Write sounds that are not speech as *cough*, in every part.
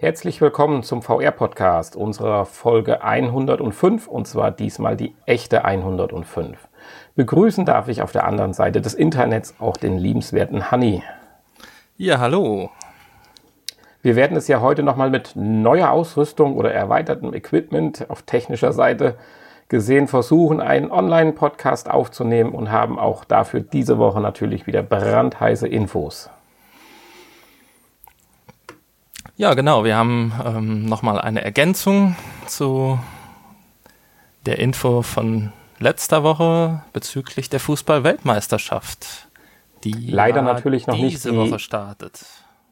Herzlich willkommen zum VR-Podcast unserer Folge 105 und zwar diesmal die echte 105. Begrüßen darf ich auf der anderen Seite des Internets auch den liebenswerten Hanni. Ja, hallo. Wir werden es ja heute nochmal mit neuer Ausrüstung oder erweitertem Equipment auf technischer Seite gesehen versuchen, einen Online-Podcast aufzunehmen und haben auch dafür diese Woche natürlich wieder brandheiße Infos. Ja, genau. Wir haben ähm, nochmal eine Ergänzung zu der Info von letzter Woche bezüglich der Fußball-Weltmeisterschaft, die leider natürlich noch diese nicht die, Woche startet.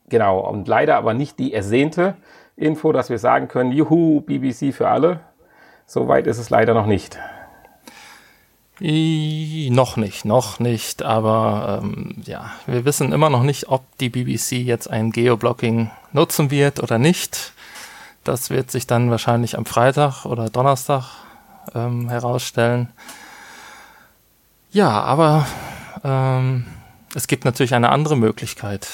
Genau, und leider aber nicht die ersehnte Info, dass wir sagen können, juhu, BBC für alle. Soweit ist es leider noch nicht. Noch nicht, noch nicht, aber ähm, ja, wir wissen immer noch nicht, ob die BBC jetzt ein Geoblocking nutzen wird oder nicht. Das wird sich dann wahrscheinlich am Freitag oder Donnerstag ähm, herausstellen. Ja, aber ähm, es gibt natürlich eine andere Möglichkeit,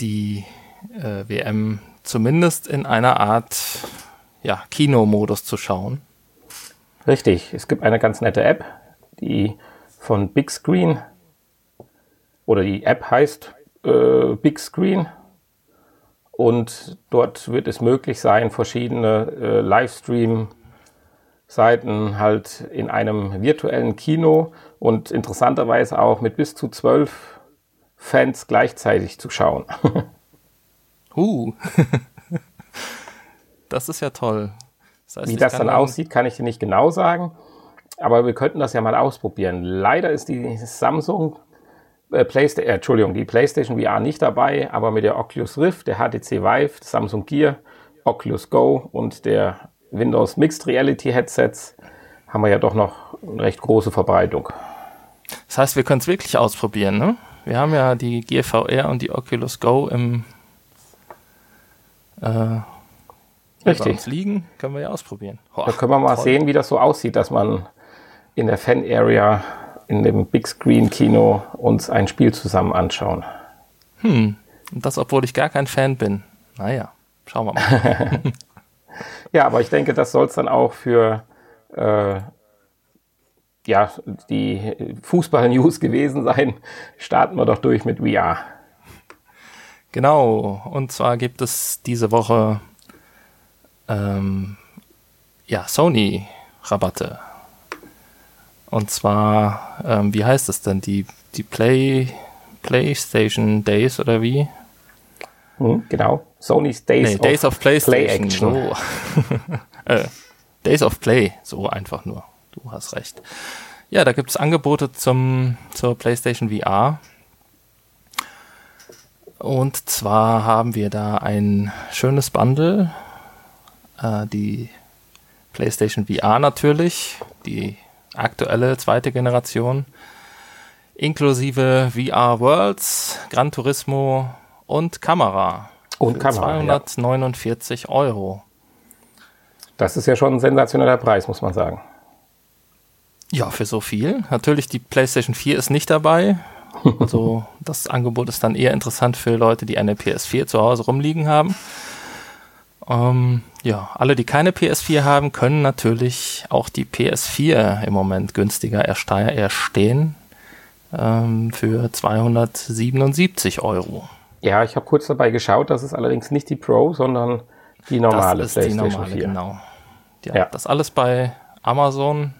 die äh, WM zumindest in einer Art ja, Kinomodus zu schauen. Richtig, es gibt eine ganz nette App, die von Big Screen oder die App heißt äh, Big Screen und dort wird es möglich sein, verschiedene äh, Livestream-Seiten halt in einem virtuellen Kino und interessanterweise auch mit bis zu zwölf Fans gleichzeitig zu schauen. *laughs* uh, *laughs* das ist ja toll. Das heißt, Wie das dann aussieht, kann ich dir nicht genau sagen. Aber wir könnten das ja mal ausprobieren. Leider ist die Samsung äh, PlayStation, äh, Entschuldigung, die PlayStation VR nicht dabei, aber mit der Oculus Rift, der HTC Vive, Samsung Gear, Oculus Go und der Windows Mixed Reality Headsets haben wir ja doch noch eine recht große Verbreitung. Das heißt, wir können es wirklich ausprobieren, ne? Wir haben ja die Gear VR und die Oculus Go im äh, Richtig. bei uns liegen, können wir ja ausprobieren. Boah, da können wir mal toll. sehen, wie das so aussieht, dass man in der Fan-Area in dem Big Screen Kino uns ein Spiel zusammen anschauen. Hm, und das, obwohl ich gar kein Fan bin. Naja, schauen wir mal. *laughs* ja, aber ich denke, das soll es dann auch für äh, ja, die Fußball-News gewesen sein. Starten wir doch durch mit VR. Genau, und zwar gibt es diese Woche ähm, ja, Sony-Rabatte. Und zwar, ähm, wie heißt es denn? Die, die Play, PlayStation Days oder wie? Hm, genau. Sony's Days, nee, of, Days of PlayStation. Play so. *laughs* äh, Days of Play, so einfach nur. Du hast recht. Ja, da gibt es Angebote zum, zur PlayStation VR. Und zwar haben wir da ein schönes Bundle äh, die PlayStation VR natürlich, die aktuelle zweite Generation, inklusive VR Worlds, Gran Turismo und Kamera. Und Kamera. 249 ja. Euro. Das ist ja schon ein sensationeller Preis, muss man sagen. Ja, für so viel. Natürlich, die PlayStation 4 ist nicht dabei. *laughs* Also, das Angebot ist dann eher interessant für Leute, die eine PS4 zu Hause rumliegen haben. Ähm, ja, alle, die keine PS4 haben, können natürlich auch die PS4 im Moment günstiger erstehen ähm, für 277 Euro. Ja, ich habe kurz dabei geschaut, das ist allerdings nicht die Pro, sondern die normale das ist PlayStation die normale, 4. Genau. Ja, ja, das alles bei Amazon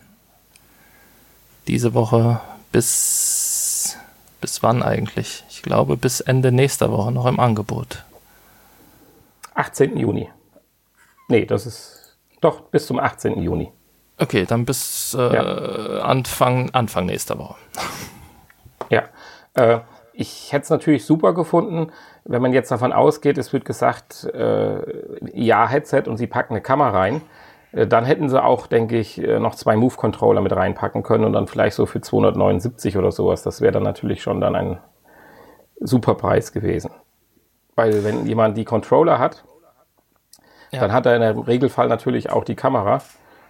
diese Woche bis bis wann eigentlich? Ich glaube bis Ende nächster Woche noch im Angebot. 18. Juni. Nee, das ist doch bis zum 18. Juni. Okay, dann bis äh, ja. Anfang, Anfang nächster Woche. *laughs* Ja. Äh, ich hätte es natürlich super gefunden, wenn man jetzt davon ausgeht, es wird gesagt, äh, ja, Headset und sie packen eine Kamera rein. Äh, dann hätten sie auch, denke ich, äh, noch zwei Move-Controller mit reinpacken können und dann vielleicht so für 279 oder sowas. Das wäre dann natürlich schon dann ein super Preis gewesen. Weil wenn jemand die Controller hat, ja. Dann hat er im Regelfall natürlich auch die Kamera.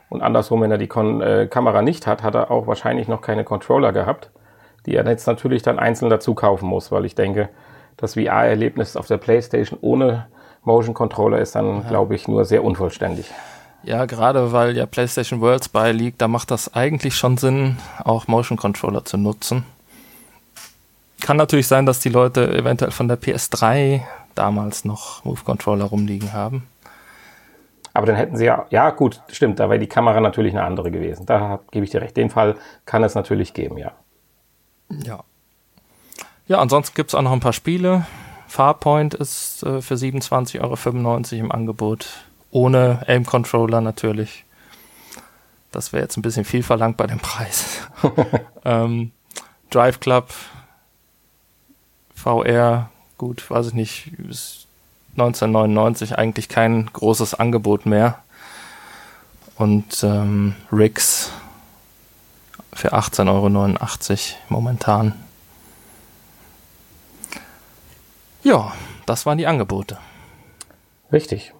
Und andersrum, wenn er die Kon äh, Kamera nicht hat, hat er auch wahrscheinlich noch keine Controller gehabt, die er jetzt natürlich dann einzeln dazu kaufen muss, weil ich denke, Das VR-Erlebnis auf der PlayStation ohne Motion Controller ist dann, ja. glaube ich, nur sehr unvollständig. Ja, gerade weil ja PlayStation Worlds beiliegt, da macht das eigentlich schon Sinn, auch Motion Controller zu nutzen. Kann natürlich sein, dass die Leute eventuell von der PS3 damals noch Move Controller rumliegen haben. Aber dann hätten sie ja, ja gut, stimmt, da wäre die Kamera natürlich eine andere gewesen. Da gebe ich dir recht. Den Fall kann es natürlich geben, ja. Ja. Ja, ansonsten gibt es auch noch ein paar Spiele. Farpoint ist äh, für 27,95 Euro im Angebot. Ohne Aim-Controller natürlich. Das wäre jetzt ein bisschen viel verlangt bei dem Preis. *laughs* ähm, Drive Club VR, gut, weiß ich nicht, ist 1999 eigentlich kein großes Angebot mehr. Und ähm, Rix für 18,89 Euro momentan. Ja, das waren die Angebote. Richtig.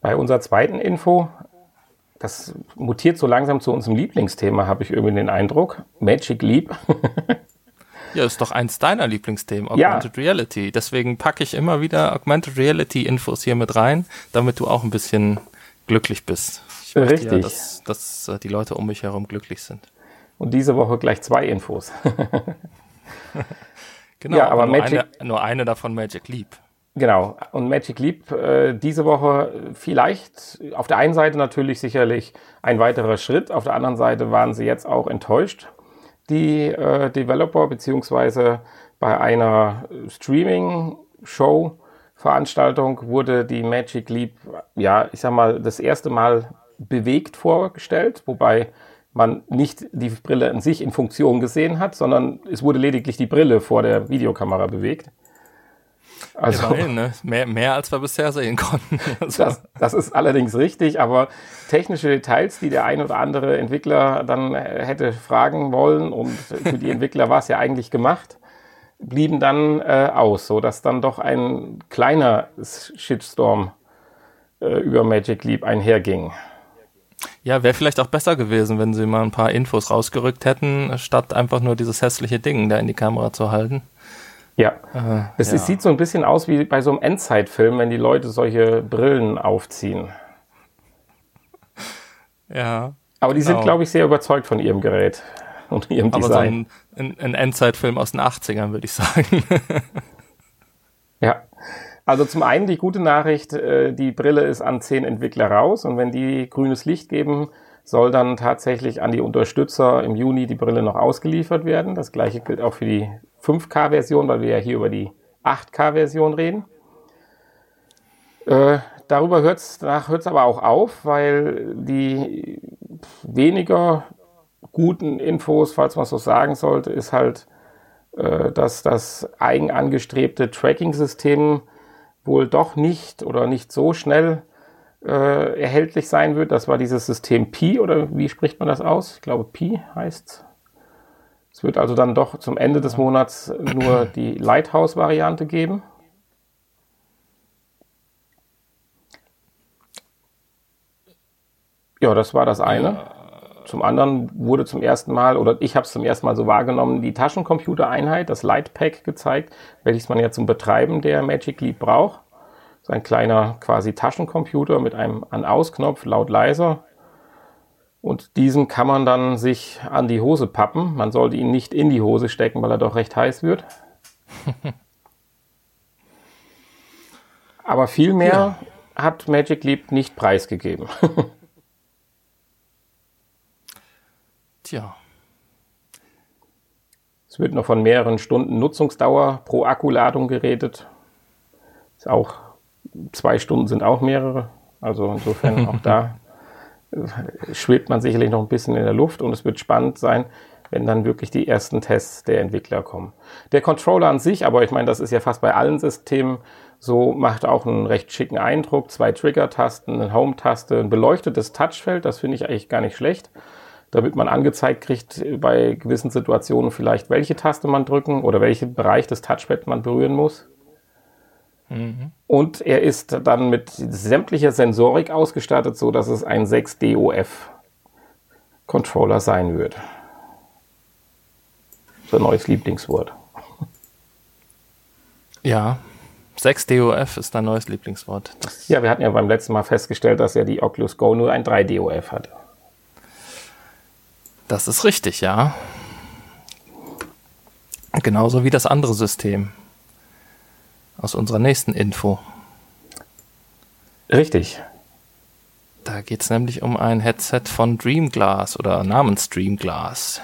Bei unserer zweiten Info, das mutiert so langsam zu unserem Lieblingsthema, habe ich irgendwie den Eindruck. Magic Leap. *laughs* ja, ist doch eins deiner Lieblingsthemen, Augmented ja. Reality. Deswegen packe ich immer wieder Augmented Reality Infos hier mit rein, damit du auch ein bisschen glücklich bist. Ich Richtig. Ja, dass, dass äh, die Leute um mich herum glücklich sind. Und diese Woche gleich zwei Infos. *laughs* genau, ja, aber, aber nur, Magic, eine, nur eine davon Magic Leap. Genau. Und Magic Leap äh, diese Woche vielleicht auf der einen Seite natürlich sicherlich ein weiterer Schritt, auf der anderen Seite waren sie jetzt auch enttäuscht, die äh, Developer, beziehungsweise bei einer Streaming-Show, Veranstaltung wurde die Magic Leap, ja, ich sag mal, das erste Mal bewegt vorgestellt, wobei man nicht die Brille an sich in Funktion gesehen hat, sondern es wurde lediglich die Brille vor der Videokamera bewegt. Also, Immerhin, ne? mehr, mehr als wir bisher sehen konnten. *laughs* Also. Das, das, ist allerdings richtig, aber technische Details, die der ein oder andere Entwickler dann hätte fragen wollen und für die Entwickler war es ja eigentlich gemacht, blieben dann äh, aus, sodass dann doch ein kleiner Shitstorm äh, über Magic Leap einherging. Ja, wäre vielleicht auch besser gewesen, wenn sie mal ein paar Infos rausgerückt hätten, statt einfach nur dieses hässliche Ding da in die Kamera zu halten. Ja. Äh, es, ja. es, sieht so ein bisschen aus wie bei so einem Endzeitfilm, wenn die Leute solche Brillen aufziehen. *laughs* Ja. Aber die sind, genau. glaube ich, sehr überzeugt von ihrem Gerät *laughs* und ihrem Aber Design. So ein, ein Endzeitfilm aus den 80ern, würde ich sagen. *laughs* ja. Also zum einen die gute Nachricht, äh, die Brille ist an zehn Entwickler raus und wenn die grünes Licht geben, soll dann tatsächlich an die Unterstützer im Juni die Brille noch ausgeliefert werden. Das gleiche gilt auch für die 5K-Version, weil wir ja hier über die 8K-Version reden. Äh, darüber hört es aber auch auf, weil die weniger guten Infos, falls man so sagen sollte, ist halt, äh, dass das eigen angestrebte Tracking-System wohl doch nicht oder nicht so schnell äh, erhältlich sein wird. Das war dieses System Pi oder wie spricht man das aus? Ich glaube Pi heißt es. wird also dann doch zum Ende des Monats nur *clears throat* die Lighthouse-Variante geben. Ja, das war das eine. Zum anderen wurde zum ersten Mal, oder ich habe es zum ersten Mal so wahrgenommen, die Taschencomputereinheit, das Lightpack gezeigt, welches man ja zum Betreiben der Magic Leap braucht. So ein kleiner quasi Taschencomputer mit einem An-Aus-Knopf, laut leiser. Und diesen kann man dann sich an die Hose pappen. Man sollte ihn nicht in die Hose stecken, weil er doch recht heiß wird. *laughs* Aber viel mehr ja. hat Magic Leap nicht preisgegeben. *laughs* Tja. Es wird noch von mehreren Stunden Nutzungsdauer pro Akkuladung geredet. Ist auch zwei Stunden sind auch mehrere. Also insofern auch da *laughs* schwebt man sicherlich noch ein bisschen in der Luft und es wird spannend sein, wenn dann wirklich die ersten Tests der Entwickler kommen. Der Controller an sich, aber ich meine, das ist ja fast bei allen Systemen so, macht auch einen recht schicken Eindruck. Zwei Trigger-Tasten, eine Home-Taste, ein beleuchtetes Touchfeld, das finde ich eigentlich gar nicht schlecht. Damit man angezeigt kriegt, bei gewissen Situationen vielleicht, welche Taste man drücken oder welchen Bereich des Touchpads man berühren muss. Mhm. Und er ist dann mit sämtlicher Sensorik ausgestattet, so dass es ein 6DOF Controller sein wird. So ein neues Lieblingswort. Ja, 6 DOF ist dein neues Lieblingswort. Das ja, wir hatten ja beim letzten Mal festgestellt, dass ja die Oculus Go nur ein 3 DOF hatte. Das ist richtig, ja. Genauso wie das andere System. Aus unserer nächsten Info. Richtig. Da geht es nämlich um ein Headset von Dreamglass oder namens Dreamglass.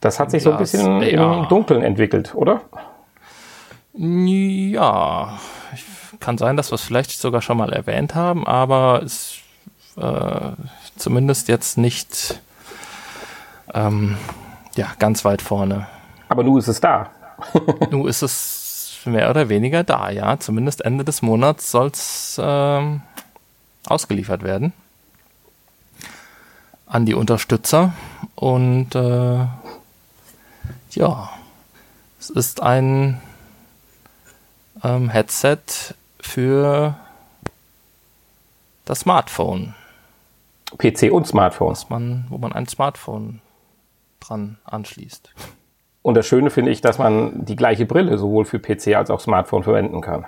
Das hat sich so ein bisschen AR. im Dunkeln entwickelt, oder? Ja, kann sein, dass wir es vielleicht sogar schon mal erwähnt haben, aber es äh, zumindest jetzt nicht ähm, ja, ganz weit vorne. Aber nun ist es da. nun ist es mehr oder weniger da, ja. Zumindest Ende des Monats soll es ähm, ausgeliefert werden an die Unterstützer. Und äh, ja, es ist ein ähm, Headset für das Smartphone. PC und Smartphone. Man, wo man ein Smartphone dran anschließt. Und das Schöne finde ich, dass man die gleiche Brille sowohl für PC als auch Smartphone verwenden kann.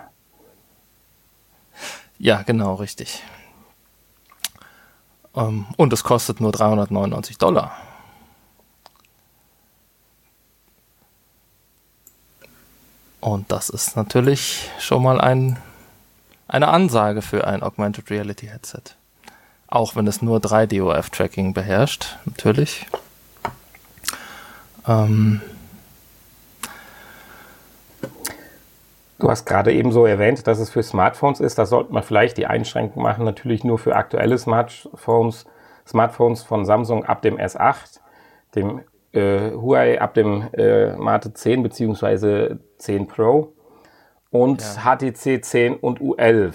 Ja, genau, richtig. Ähm, und es kostet nur 399 Dollar. Und das ist natürlich schon mal ein, eine Ansage für ein Augmented Reality Headset. Auch wenn es nur 3 DOF-Tracking beherrscht, natürlich. Ähm, Du hast gerade eben so erwähnt, dass es für Smartphones ist. Da sollte man vielleicht die Einschränkung machen, natürlich nur für aktuelle Smartphones, Smartphones von Samsung ab dem S8, dem äh, Huawei ab dem äh, Mate 10 bzw. 10 Pro und ja. HTC 10 und U11.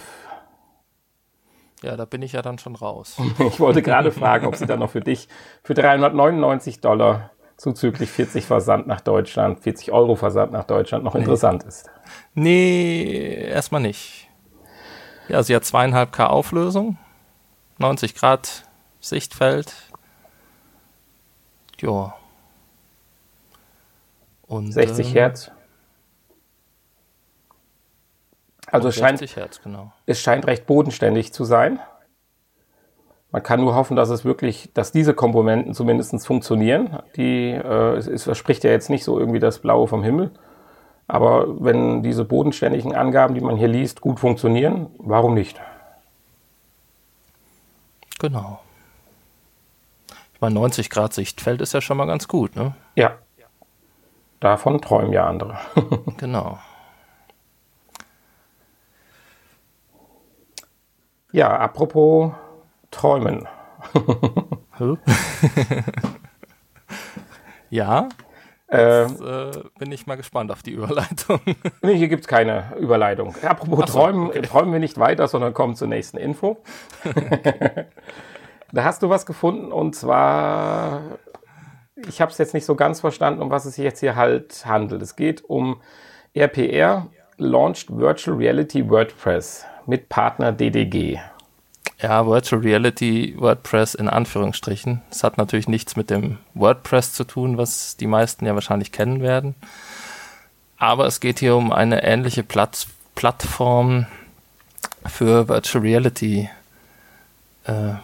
Ja, da bin ich ja dann schon raus. *laughs* ich wollte gerade fragen, ob sie dann noch für dich für 399 Dollar zuzüglich 40 Versand nach Deutschland, 40 Euro Versand nach Deutschland noch nee. interessant ist. Nee, erstmal nicht. Ja, sie hat zweieinhalb K Auflösung, 90 Grad Sichtfeld. Ja. Und 60 ähm, Hertz. Also es scheint, Hertz, genau. es scheint recht bodenständig zu sein. Man kann nur hoffen, dass es wirklich, dass diese Komponenten zumindest funktionieren. Die, äh, es, es verspricht ja jetzt nicht so irgendwie das Blaue vom Himmel. Aber wenn diese bodenständigen Angaben, die man hier liest, gut funktionieren, warum nicht? Genau. Ich meine, 90 Grad Sichtfeld ist ja schon mal ganz gut, ne? Ja. Davon träumen ja andere. *laughs* genau. Ja, apropos Träumen. *laughs* ja. Jetzt, äh, bin ich mal gespannt auf die Überleitung. *laughs* nee, hier gibt es keine Überleitung. Apropos so, träumen, okay. träumen wir nicht weiter, sondern kommen zur nächsten Info. *laughs* da hast du was gefunden und zwar, ich habe es jetzt nicht so ganz verstanden, um was es sich jetzt hier halt handelt. Es geht um RPR Launched Virtual Reality WordPress mit Partner DDG. Ja, Virtual Reality WordPress in Anführungsstrichen. Es hat natürlich nichts mit dem WordPress zu tun, was die meisten ja wahrscheinlich kennen werden. Aber es geht hier um eine ähnliche Platt Plattform für Virtual Reality äh,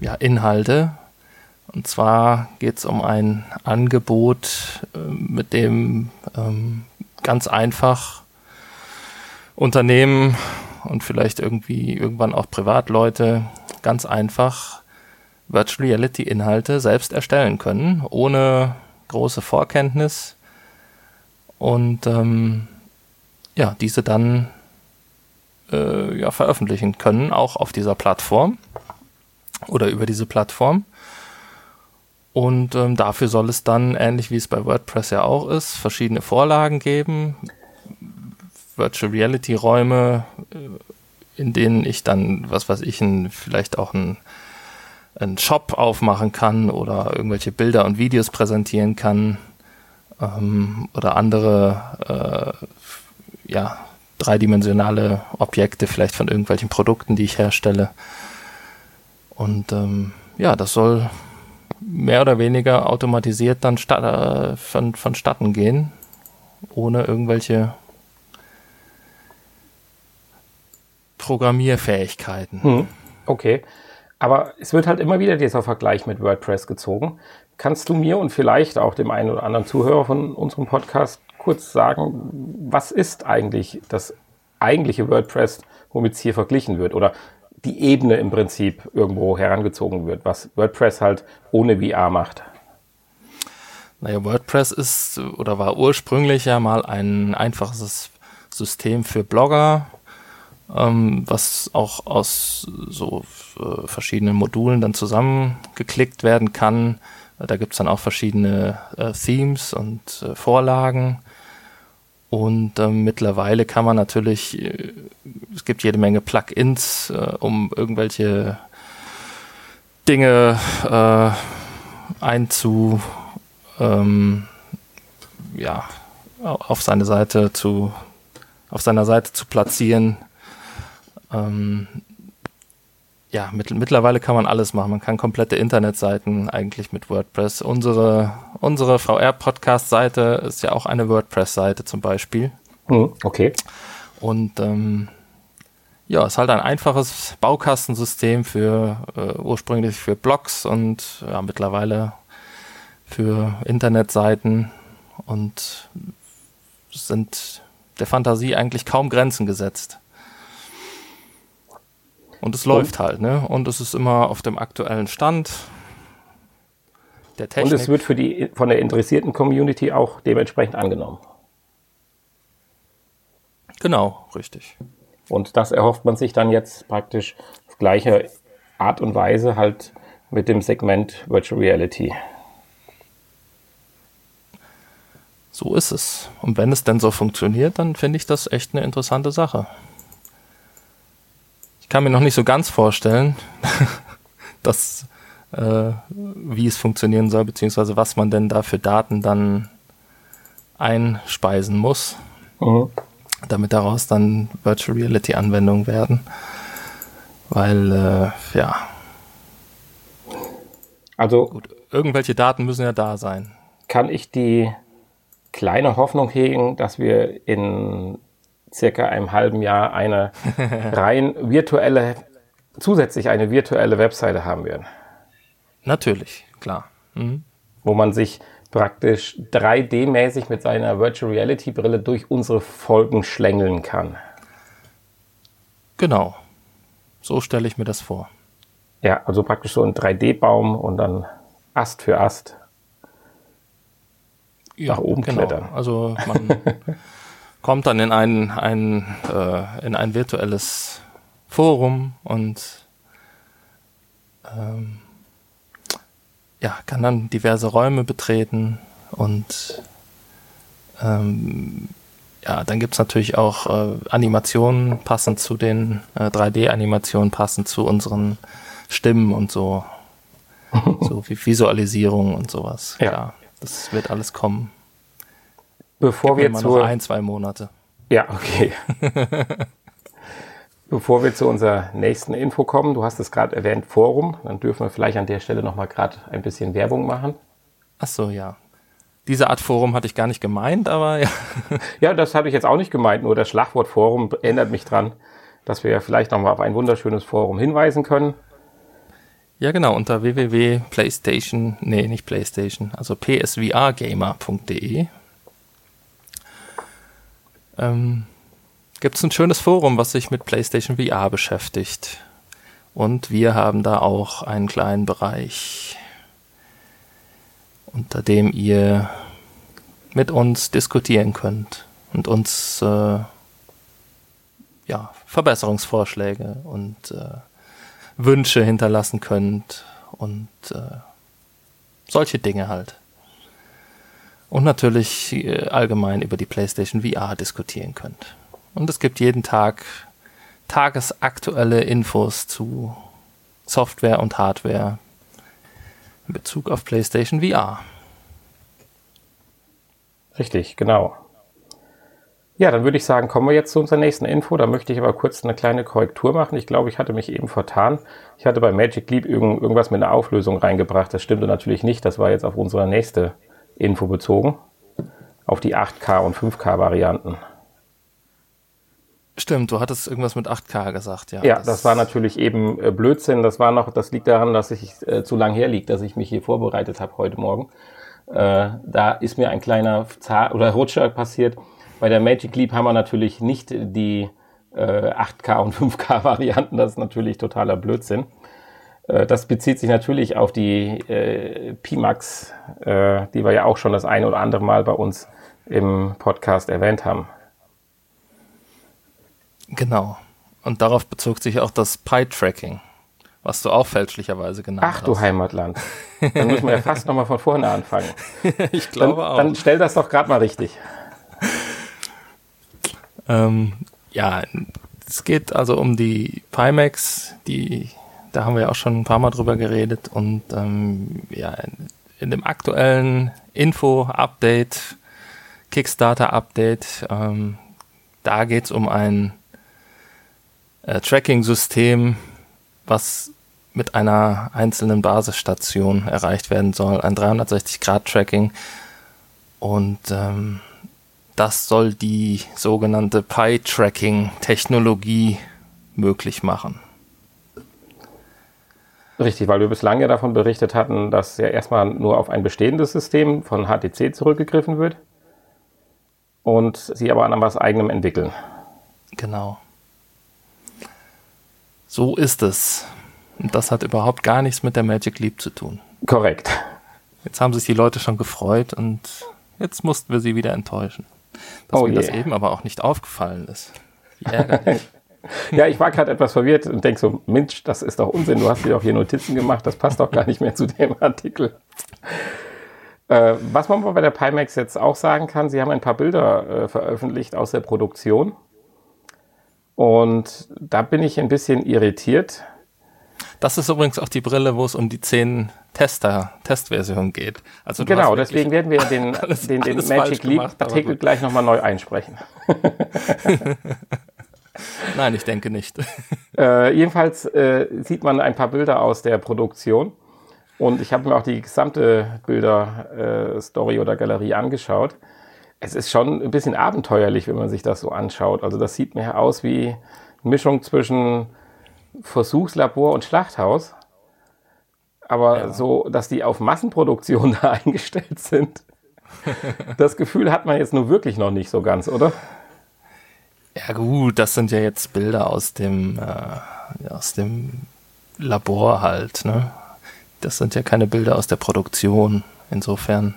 ja, Inhalte. Und zwar geht es um ein Angebot, äh, mit dem ähm, ganz einfach Unternehmen und vielleicht irgendwie irgendwann auch Privatleute ganz einfach Virtual Reality Inhalte selbst erstellen können, ohne große Vorkenntnis und ähm, ja, diese dann äh, ja, veröffentlichen können, auch auf dieser Plattform oder über diese Plattform. Und ähm, dafür soll es dann, ähnlich wie es bei WordPress ja auch ist, verschiedene Vorlagen geben, Virtual Reality Räume, äh, in denen ich dann, was weiß ich, ein, vielleicht auch ein einen Shop aufmachen kann oder irgendwelche Bilder und Videos präsentieren kann ähm, oder andere äh, ja, dreidimensionale Objekte vielleicht von irgendwelchen Produkten, die ich herstelle. Und ähm, ja, das soll mehr oder weniger automatisiert dann äh, von, vonstatten gehen, ohne irgendwelche Programmierfähigkeiten. Hm, okay. Aber es wird halt immer wieder dieser Vergleich mit WordPress gezogen. Kannst du mir und vielleicht auch dem einen oder anderen Zuhörer von unserem Podcast kurz sagen, was ist eigentlich das eigentliche WordPress, womit es hier verglichen wird? Oder die Ebene im Prinzip irgendwo herangezogen wird, was WordPress halt ohne VR macht. Naja, WordPress ist oder war ursprünglich ja mal ein einfaches System für Blogger, ähm, was auch aus so äh, verschiedenen Modulen dann zusammengeklickt werden kann. Da gibt es dann auch verschiedene äh, Themes und äh, Vorlagen. Und äh, mittlerweile kann man natürlich, äh, es gibt jede Menge Plugins, äh, um irgendwelche Dinge äh, einzu, ähm, ja, auf seine Seite zu, auf seiner Seite zu platzieren. Ähm, ja, mit, mittlerweile kann man alles machen. Man kann komplette Internetseiten eigentlich mit WordPress. Unsere, unsere VR-Podcast-Seite ist ja auch eine WordPress-Seite zum Beispiel. Hm, okay. Und ähm, ja, ist halt ein einfaches Baukastensystem für äh, ursprünglich für Blogs und ja, mittlerweile für Internetseiten und sind der Fantasie eigentlich kaum Grenzen gesetzt. Und es läuft halt, ne? Und es ist immer auf dem aktuellen Stand der Technik. Und es wird für die, von der interessierten Community auch dementsprechend angenommen. Genau, richtig. Und das erhofft man sich dann jetzt praktisch auf gleiche Art und Weise halt mit dem Segment Virtual Reality. So ist es. Und wenn es denn so funktioniert, dann finde ich das echt eine interessante Sache. Ich kann mir noch nicht so ganz vorstellen, *laughs* dass, äh, wie es funktionieren soll, beziehungsweise was man denn da für Daten dann einspeisen muss, mhm. damit daraus dann Virtual Reality Anwendungen werden. Weil, äh, ja. Also. Gut, irgendwelche Daten müssen ja da sein. Kann ich die kleine Hoffnung hegen, dass wir in circa einem halben Jahr eine *laughs* rein virtuelle, zusätzlich eine virtuelle Webseite haben werden. Natürlich, klar. Mhm. Wo man sich praktisch 3D-mäßig mit seiner Virtual Reality Brille durch unsere Folgen schlängeln kann. Genau. So stelle ich mir das vor. Ja, also praktisch so ein 3D-Baum und dann Ast für Ast ja, nach oben genau. klettern. Also *laughs* man kommt dann in ein, ein, äh, in ein virtuelles Forum und ähm, ja, kann dann diverse Räume betreten und ähm, ja, dann gibt es natürlich auch äh, Animationen passend zu den äh, 3D-Animationen, passend zu unseren Stimmen und so. *laughs* so wie Visualisierung und sowas. Ja. Klar. Das wird alles kommen. Bevor wir zu ein, zwei Monate. Ja, okay. *laughs* Bevor wir zu unserer nächsten Info kommen, du hast es gerade erwähnt, Forum, dann dürfen wir vielleicht an der Stelle nochmal gerade ein bisschen Werbung machen. Ach so, ja. Diese Art Forum hatte ich gar nicht gemeint, aber ja. *laughs* ja, das habe ich jetzt auch nicht gemeint, nur das Schlagwort Forum erinnert mich dran, dass wir vielleicht nochmal auf ein wunderschönes Forum hinweisen können. Ja, genau, unter www.playstation, nee, nicht Playstation, also psvrgamer.de ähm, gibt es ein schönes Forum, was sich mit PlayStation VR beschäftigt. Und wir haben da auch einen kleinen Bereich, unter dem ihr mit uns diskutieren könnt und uns äh, ja, Verbesserungsvorschläge und äh, Wünsche hinterlassen könnt und äh, solche Dinge halt. Und natürlich äh, allgemein über die PlayStation VR diskutieren könnt. Und es gibt jeden Tag tagesaktuelle Infos zu Software und Hardware in Bezug auf PlayStation VR. Richtig, genau. Ja, dann würde ich sagen, kommen wir jetzt zu unserer nächsten Info. Da möchte ich aber kurz eine kleine Korrektur machen. Ich glaube, ich hatte mich eben vertan. Ich hatte bei Magic Leap irgend, irgendwas mit einer Auflösung reingebracht. Das stimmte natürlich nicht. Das war jetzt auf unsere nächste Info bezogen. Auf die 8K und 5K Varianten. Stimmt, du hattest irgendwas mit 8K gesagt, ja. Ja, das, das war natürlich eben äh, Blödsinn. Das war noch, das liegt daran, dass ich äh, zu lang herliegt, dass ich mich hier vorbereitet habe heute Morgen. Äh, da ist mir ein kleiner Zahl oder Rutscher passiert. Bei der Magic Leap haben wir natürlich nicht die äh, 8K und 5K *laughs* Varianten. Das ist natürlich totaler Blödsinn. Äh, das bezieht sich natürlich auf die äh, Pimax, äh, die wir ja auch schon das eine oder andere Mal bei uns im Podcast erwähnt haben. Genau. Und darauf bezog sich auch das Pi-Tracking, was du auch fälschlicherweise genannt Ach, hast. Ach du Heimatland. Dann müssen wir ja fast nochmal von vorne anfangen. *laughs* ich glaube dann, auch. Dann stell das doch gerade mal richtig. Ähm, ja, es geht also um die Pimax, die, da haben wir ja auch schon ein paar Mal drüber geredet und ähm, ja, in, dem aktuellen Info-Update, Kickstarter-Update, ähm, da geht es um ein äh, Tracking-System, was mit einer einzelnen Basisstation erreicht werden soll, ein 360-Grad-Tracking. Und ähm, das soll die sogenannte Pi-Tracking-Technologie möglich machen. Richtig, weil wir bislang ja davon berichtet hatten, dass ja erstmal nur auf ein bestehendes System von HTC zurückgegriffen wird und sie aber an was eigenem entwickeln. Genau. So ist es. Und das hat überhaupt gar nichts mit der Magic Leap zu tun. Korrekt. Jetzt haben sich die Leute schon gefreut und jetzt mussten wir sie wieder enttäuschen. Dass oh mir je. das eben aber auch nicht aufgefallen ist. Wie *laughs* ärgerlich. Ja, ich war gerade etwas verwirrt und denke so, Mensch, das ist doch Unsinn, du hast dir doch hier Notizen gemacht, das passt doch gar nicht mehr zu dem *laughs* Artikel. Äh, was man bei der Pimax jetzt auch sagen kann, sie haben ein paar Bilder äh, veröffentlicht aus der Produktion. Und da bin ich ein bisschen irritiert. Das ist übrigens auch die Brille, wo es um die 10 Tester, Testversion geht. Also genau, deswegen werden wir den, *laughs* alles, den, den Magic Leap Artikel gleich nochmal neu einsprechen. *laughs* *laughs* Nein, ich denke nicht. *laughs* Äh, jedenfalls äh, sieht man ein paar Bilder aus der Produktion. Und ich habe mir auch die gesamte Bilder-Story äh, oder Galerie angeschaut es ist schon ein bisschen abenteuerlich, wenn man sich das so anschaut. Also das sieht mehr aus wie eine Mischung zwischen Versuchslabor und Schlachthaus. Aber ja. so, dass die auf Massenproduktion *laughs* da eingestellt sind, das Gefühl hat man jetzt nur wirklich noch nicht so ganz, oder? Ja gut, das sind ja jetzt Bilder aus dem, äh, aus dem Labor halt. Ne? Das sind ja keine Bilder aus der Produktion. Insofern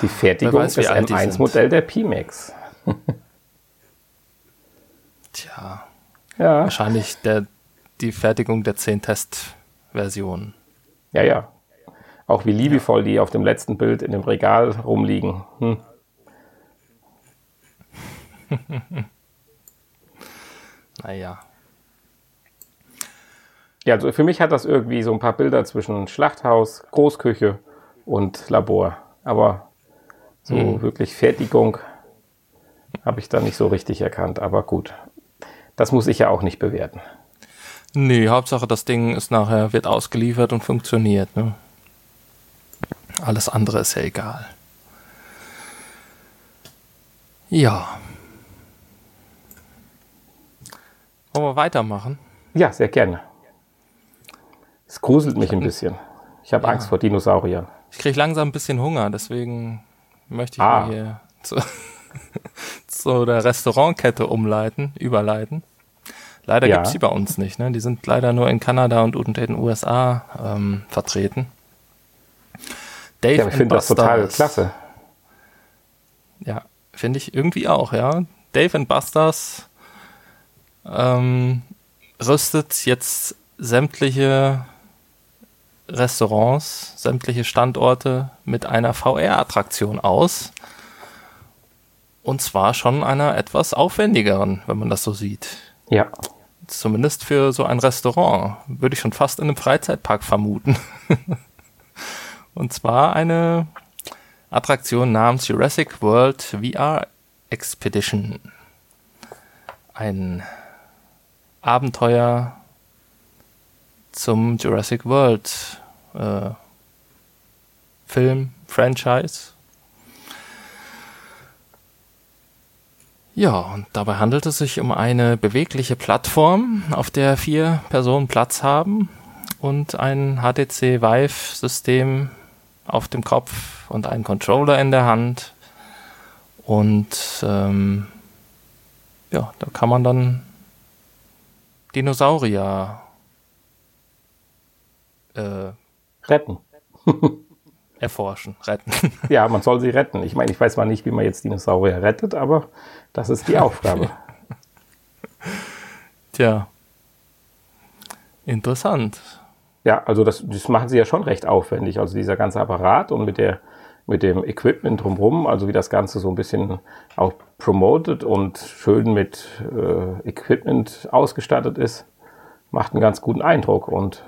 die Fertigung weiß, des M1-Modell der Pimax. Tja. Ja. Wahrscheinlich der, die Fertigung der 10 Testversionen. Ja, ja. Auch wie liebevoll ja. die auf dem letzten Bild in dem Regal rumliegen. Hm. *laughs* naja. Ja, also für mich hat das irgendwie so ein paar Bilder zwischen Schlachthaus, Großküche und Labor. Aber so mhm. wirklich Fertigung habe ich da nicht so richtig erkannt, aber gut. Das muss ich ja auch nicht bewerten. Nee, Hauptsache das Ding ist nachher, wird ausgeliefert und funktioniert. Ne? Alles andere ist ja egal. Ja. Wollen wir weitermachen? Ja, sehr gerne. Es gruselt mich ein bisschen. Ich habe ja. Angst vor Dinosauriern. Ich kriege langsam ein bisschen Hunger, deswegen möchte ich ah. mal hier zu, *laughs* zu der Restaurantkette umleiten, überleiten. Leider ja. gibt es die bei uns nicht. Ne? Die sind leider nur in Kanada und in den USA ähm, vertreten. Dave ja, ich finde das total klasse. Ja, finde ich irgendwie auch, ja. Dave and Busters ähm, rüstet jetzt sämtliche Restaurants, sämtliche Standorte mit einer VR-Attraktion aus. Und zwar schon einer etwas aufwendigeren, wenn man das so sieht. Ja. Zumindest für so ein Restaurant. Würde ich schon fast in einem Freizeitpark vermuten. *laughs* Und zwar eine Attraktion namens Jurassic World VR Expedition. Ein Abenteuer zum Jurassic World äh, Film, Franchise. Ja, und dabei handelt es sich um eine bewegliche Plattform, auf der vier Personen Platz haben und ein HTC Vive-System auf dem Kopf und einen Controller in der Hand. Und ähm, ja, da kann man dann Dinosaurier äh, retten. *laughs* erforschen, retten. Ja, man soll sie retten. Ich meine, ich weiß mal nicht, wie man jetzt Dinosaurier rettet, aber das ist die Aufgabe. *laughs* Tja. Interessant. Ja, also das, das machen sie ja schon recht aufwendig. Also dieser ganze Apparat und mit der mit dem Equipment drumherum, also wie das Ganze so ein bisschen auch promoted und schön mit äh, Equipment ausgestattet ist, macht einen ganz guten Eindruck. Und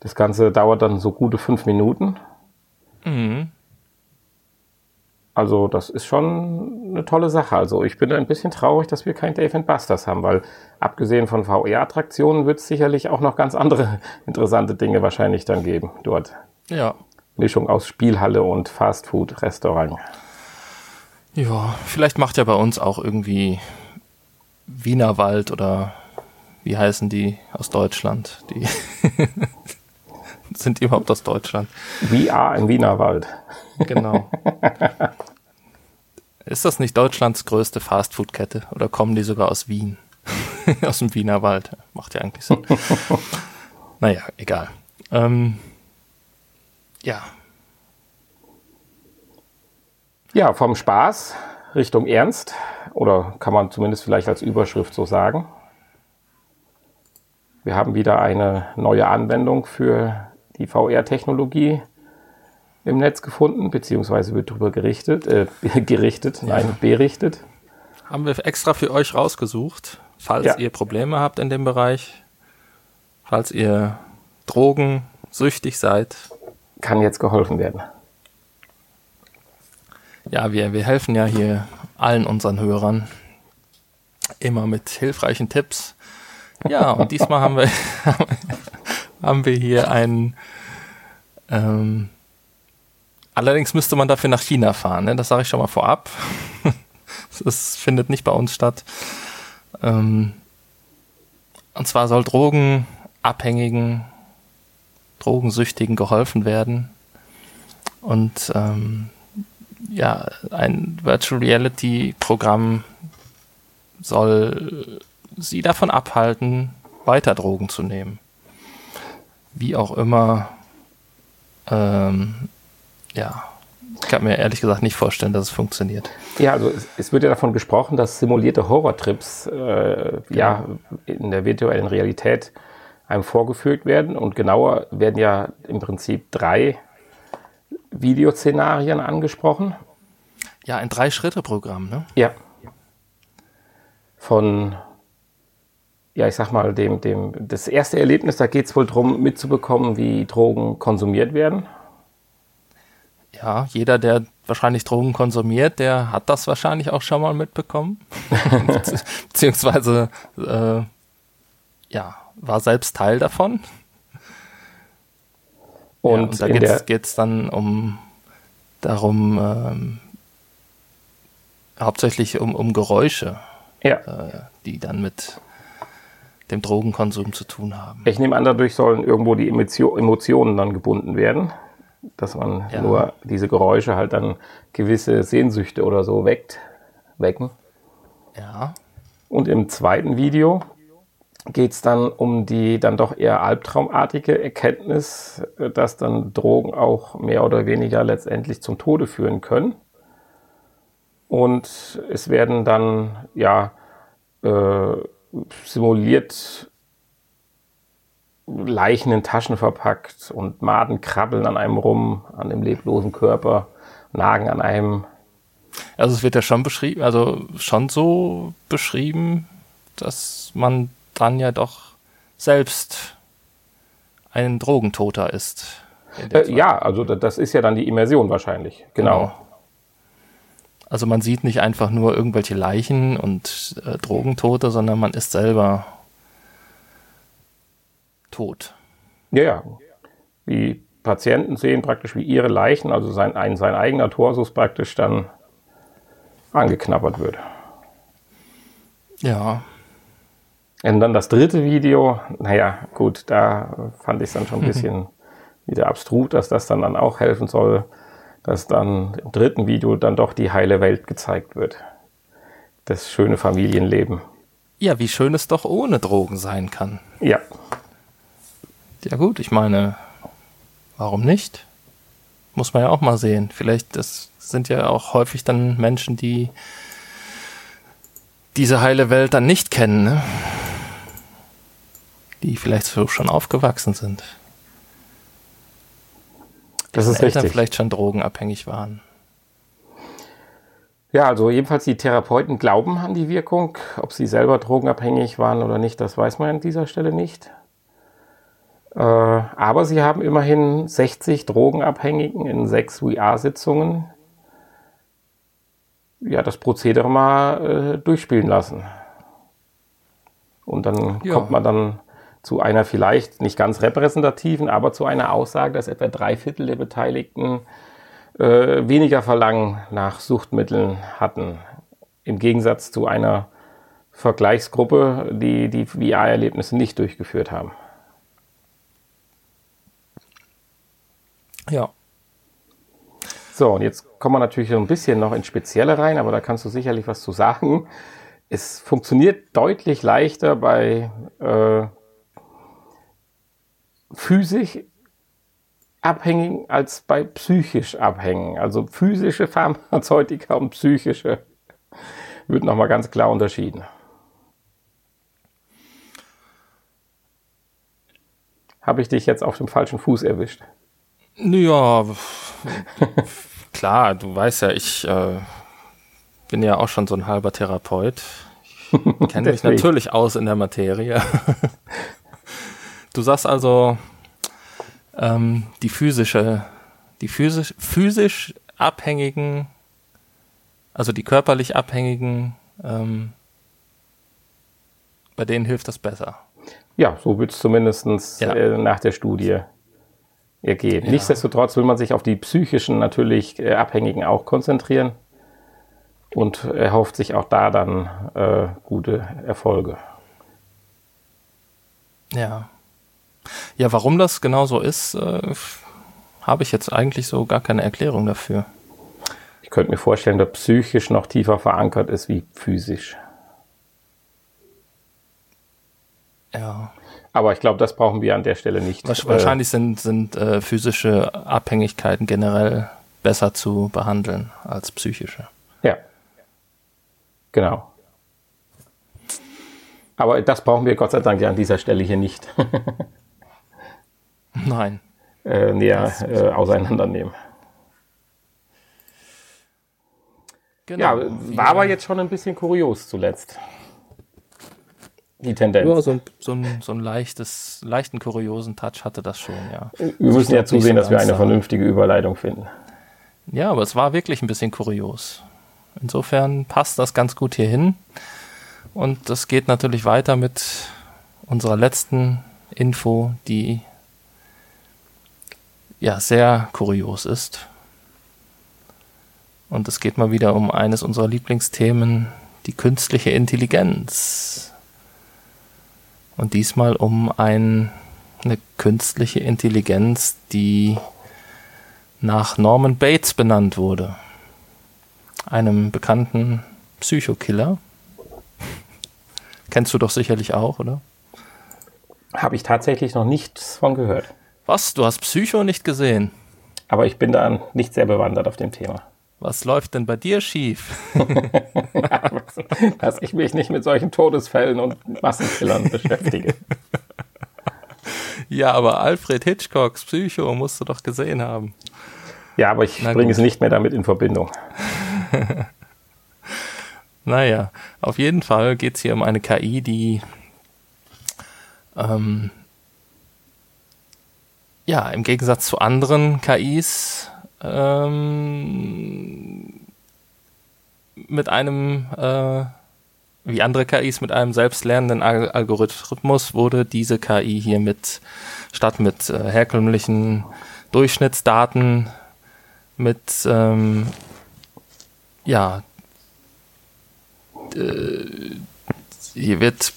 das Ganze dauert dann so gute fünf Minuten. Mhm. Also das ist schon eine tolle Sache. Also ich bin ein bisschen traurig, dass wir kein Dave Busters haben, weil abgesehen von VR-Attraktionen wird es sicherlich auch noch ganz andere *laughs* interessante Dinge wahrscheinlich dann geben dort. Ja. Mischung aus Spielhalle und Fastfood-Restaurant. Ja, vielleicht macht ja bei uns auch irgendwie Wienerwald oder wie heißen die aus Deutschland? Die *laughs* *laughs* sind die überhaupt aus Deutschland? VR im Wienerwald. Genau. *laughs* Ist das nicht Deutschlands größte Fastfood-Kette oder kommen die sogar aus Wien? *laughs* aus dem Wienerwald. Macht ja eigentlich Sinn. naja, egal. Ähm, ja. Ja, vom Spaß Richtung Ernst, oder kann man zumindest vielleicht als Überschrift so sagen. Wir haben wieder eine neue Anwendung für die VR-Technologie im Netz gefunden, beziehungsweise wird darüber gerichtet, äh, *laughs* gerichtet, nein, ja. berichtet. Haben wir extra für euch rausgesucht, falls ja. ihr Probleme habt in dem Bereich, falls ihr drogensüchtig seid. Kann jetzt geholfen werden. Ja, wir, wir helfen ja hier allen unseren Hörern immer mit hilfreichen Tipps. Ja, und diesmal haben wir, *laughs* *laughs* haben wir hier einen ähm, Allerdings müsste man dafür nach China fahren, ne? das sage ich schon mal vorab. *laughs* Das findet nicht bei uns statt. Ähm, und zwar soll Drogenabhängigen, Drogensüchtigen geholfen werden. Und ähm, ja, ein Virtual Reality Programm soll sie davon abhalten, weiter Drogen zu nehmen. Wie auch immer ähm, ja, ich kann mir ehrlich gesagt nicht vorstellen, dass es funktioniert. Ja, also es, es wird ja davon gesprochen, dass simulierte Horrortrips äh, ja. ja in der virtuellen Realität einem vorgeführt werden und genauer werden ja im Prinzip drei Videoszenarien angesprochen. Ja, ein Drei-Schritte-Programm, ne? Ja. Von, ja, ich sag mal, dem, dem, das erste Erlebnis, da geht es wohl darum, mitzubekommen, wie Drogen konsumiert werden ja, jeder, der wahrscheinlich Drogen konsumiert, der hat das wahrscheinlich auch schon mal mitbekommen. *laughs* Beziehungsweise, äh, ja, war selbst Teil davon. Und, ja, und da geht es dann um darum, ähm, hauptsächlich um, um Geräusche, ja. äh, die dann mit dem Drogenkonsum zu tun haben. Ich nehme an, dadurch sollen irgendwo die Emotionen dann gebunden werden dass man ja. nur diese Geräusche halt dann gewisse Sehnsüchte oder so weckt, wecken. Ja. Und im zweiten Video geht es dann um die dann doch eher albtraumartige Erkenntnis, dass dann Drogen auch mehr oder weniger letztendlich zum Tode führen können. Und es werden dann ja äh, simuliert Leichen in Taschen verpackt und Maden krabbeln an einem rum, an dem leblosen Körper, nagen an einem. Also es wird ja schon beschrieben, also schon so beschrieben, dass man dann ja doch selbst ein Drogentoter ist. Äh, ja, also das ist ja dann die Immersion wahrscheinlich, genau. genau. Also man sieht nicht einfach nur irgendwelche Leichen und äh, Drogentote, sondern man ist selber tot. Ja, ja. Die Patienten sehen praktisch, wie ihre Leichen, also sein, ein, sein eigener Torsus praktisch dann angeknabbert wird. Ja. Und dann das dritte Video, naja, gut, da fand ich es dann schon ein *laughs* bisschen wieder abstrus, dass das dann, dann auch helfen soll, dass dann im dritten Video dann doch die heile Welt gezeigt wird. Das schöne Familienleben. Ja, wie schön es doch ohne Drogen sein kann. Ja. Ja gut, ich meine, warum nicht? Muss man ja auch mal sehen. Vielleicht, das sind ja auch häufig dann Menschen, die diese heile Welt dann nicht kennen, ne? die vielleicht so schon aufgewachsen sind. Das ist Eltern richtig. vielleicht schon drogenabhängig waren. Ja, also jedenfalls die Therapeuten glauben an die Wirkung. Ob sie selber drogenabhängig waren oder nicht, das weiß man an dieser Stelle nicht. Äh, aber sie haben immerhin 60 Drogenabhängigen in sechs VR-Sitzungen ja, das Prozedere mal äh, durchspielen lassen. Und dann Ja. kommt man dann zu einer vielleicht nicht ganz repräsentativen, aber zu einer Aussage, dass etwa drei Viertel der Beteiligten äh, weniger Verlangen nach Suchtmitteln hatten. Im Gegensatz zu einer Vergleichsgruppe, die die VR-Erlebnisse nicht durchgeführt haben. Ja. So, und jetzt kommen wir natürlich so ein bisschen noch ins Spezielle rein, aber da kannst du sicherlich was zu sagen. Es funktioniert deutlich leichter bei äh, physisch Abhängigen als bei psychisch Abhängigen. Also physische Pharmazeutika und psychische wird nochmal ganz klar unterschieden. Habe ich dich jetzt auf dem falschen Fuß erwischt? Ja, klar, du weißt ja, ich äh, bin ja auch schon so ein halber Therapeut. Ich kenne mich *laughs* natürlich aus in der Materie. Du sagst also, ähm, die physische, die physisch, physisch Abhängigen, also die körperlich Abhängigen, ähm, bei denen hilft das besser. Ja, so wird es zumindest Ja. äh, nach der Studie ergeben. Ja. Nichtsdestotrotz will man sich auf die psychischen natürlich äh, Abhängigen auch konzentrieren und erhofft sich auch da dann äh, gute Erfolge. Ja. Ja, warum das genau so ist, äh, habe ich jetzt eigentlich so gar keine Erklärung dafür. Ich könnte mir vorstellen, dass psychisch noch tiefer verankert ist wie physisch. Ja. Aber ich glaube, das brauchen wir an der Stelle nicht. Wasch- Wahrscheinlich sind, sind äh, physische Abhängigkeiten generell besser zu behandeln als psychische. Äh, ja. Genau. Aber das brauchen wir Gott sei Dank ja an dieser Stelle hier nicht *laughs* Nein. äh, näher äh, auseinandernehmen. Genau. Ja, war aber jetzt schon ein bisschen kurios zuletzt. Die Tendenz. Ja, so ein, so ein, so ein leichtes, leichten kuriosen Touch hatte das schon, ja. wir müssen ja zusehen, so dass wir eine vernünftige Überleitung finden. Ja, aber es war wirklich ein bisschen kurios. Insofern passt das ganz gut hier hin. Und das geht natürlich weiter mit unserer letzten Info, die ja sehr kurios ist. Und es geht mal wieder um eines unserer Lieblingsthemen, die künstliche Intelligenz. Und diesmal um ein, eine künstliche Intelligenz, die nach Norman Bates benannt wurde. Einem bekannten Psychokiller. *laughs* Kennst du doch sicherlich auch, oder? Habe ich tatsächlich noch nichts von gehört. Was? Du hast Psycho nicht gesehen? Aber ich bin da nicht sehr bewandert auf dem Thema. Was läuft denn bei dir schief? *laughs* Dass ich mich nicht mit solchen Todesfällen und Massenkillern *laughs* beschäftige. Ja, aber Alfred Hitchcocks Psycho musst du doch gesehen haben. Ja, aber ich bringe es nicht mehr damit in Verbindung. *laughs* Naja, auf jeden Fall geht es hier um eine KI, die ähm, ja im Gegensatz zu anderen KIs ähm, mit einem äh, wie andere KIs mit einem selbstlernenden Al Algorithmus wurde diese KI hier mit statt mit äh, herkömmlichen Durchschnittsdaten mit ähm, ja hier wird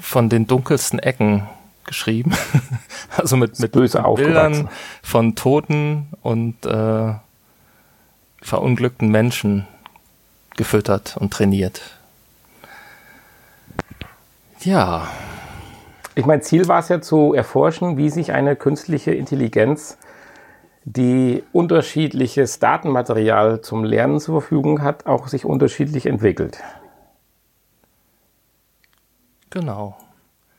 von den dunkelsten Ecken geschrieben. *laughs* also mit, mit Bildern von Toten und äh, verunglückten Menschen gefüttert und trainiert. Ja. Ich mein Ziel war es ja zu erforschen, wie sich eine künstliche Intelligenz, die unterschiedliches Datenmaterial zum Lernen zur Verfügung hat, auch sich unterschiedlich entwickelt. Genau.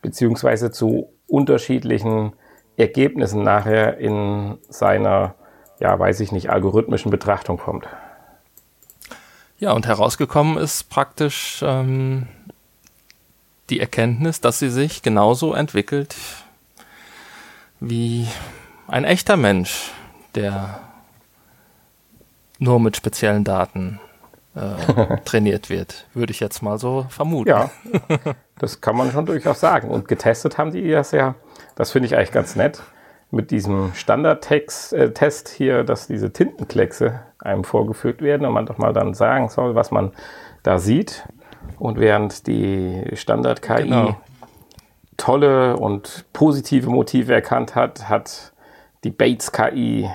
Beziehungsweise zu unterschiedlichen Ergebnissen nachher in seiner, ja, weiß ich nicht, algorithmischen Betrachtung kommt. Ja, und herausgekommen ist praktisch ähm, die Erkenntnis, dass sie sich genauso entwickelt wie ein echter Mensch, der nur mit speziellen Daten äh, *laughs* trainiert wird, würde ich jetzt mal so vermuten. Ja, *laughs* das kann man schon durchaus sagen. Und getestet haben die das ja, das finde ich eigentlich ganz nett, mit diesem Standardtest äh, hier, dass diese Tintenkleckse einem vorgeführt werden und man doch mal dann sagen soll, was man da sieht. Und während die Standard-KI genau. tolle und positive Motive erkannt hat, hat die Bates-KI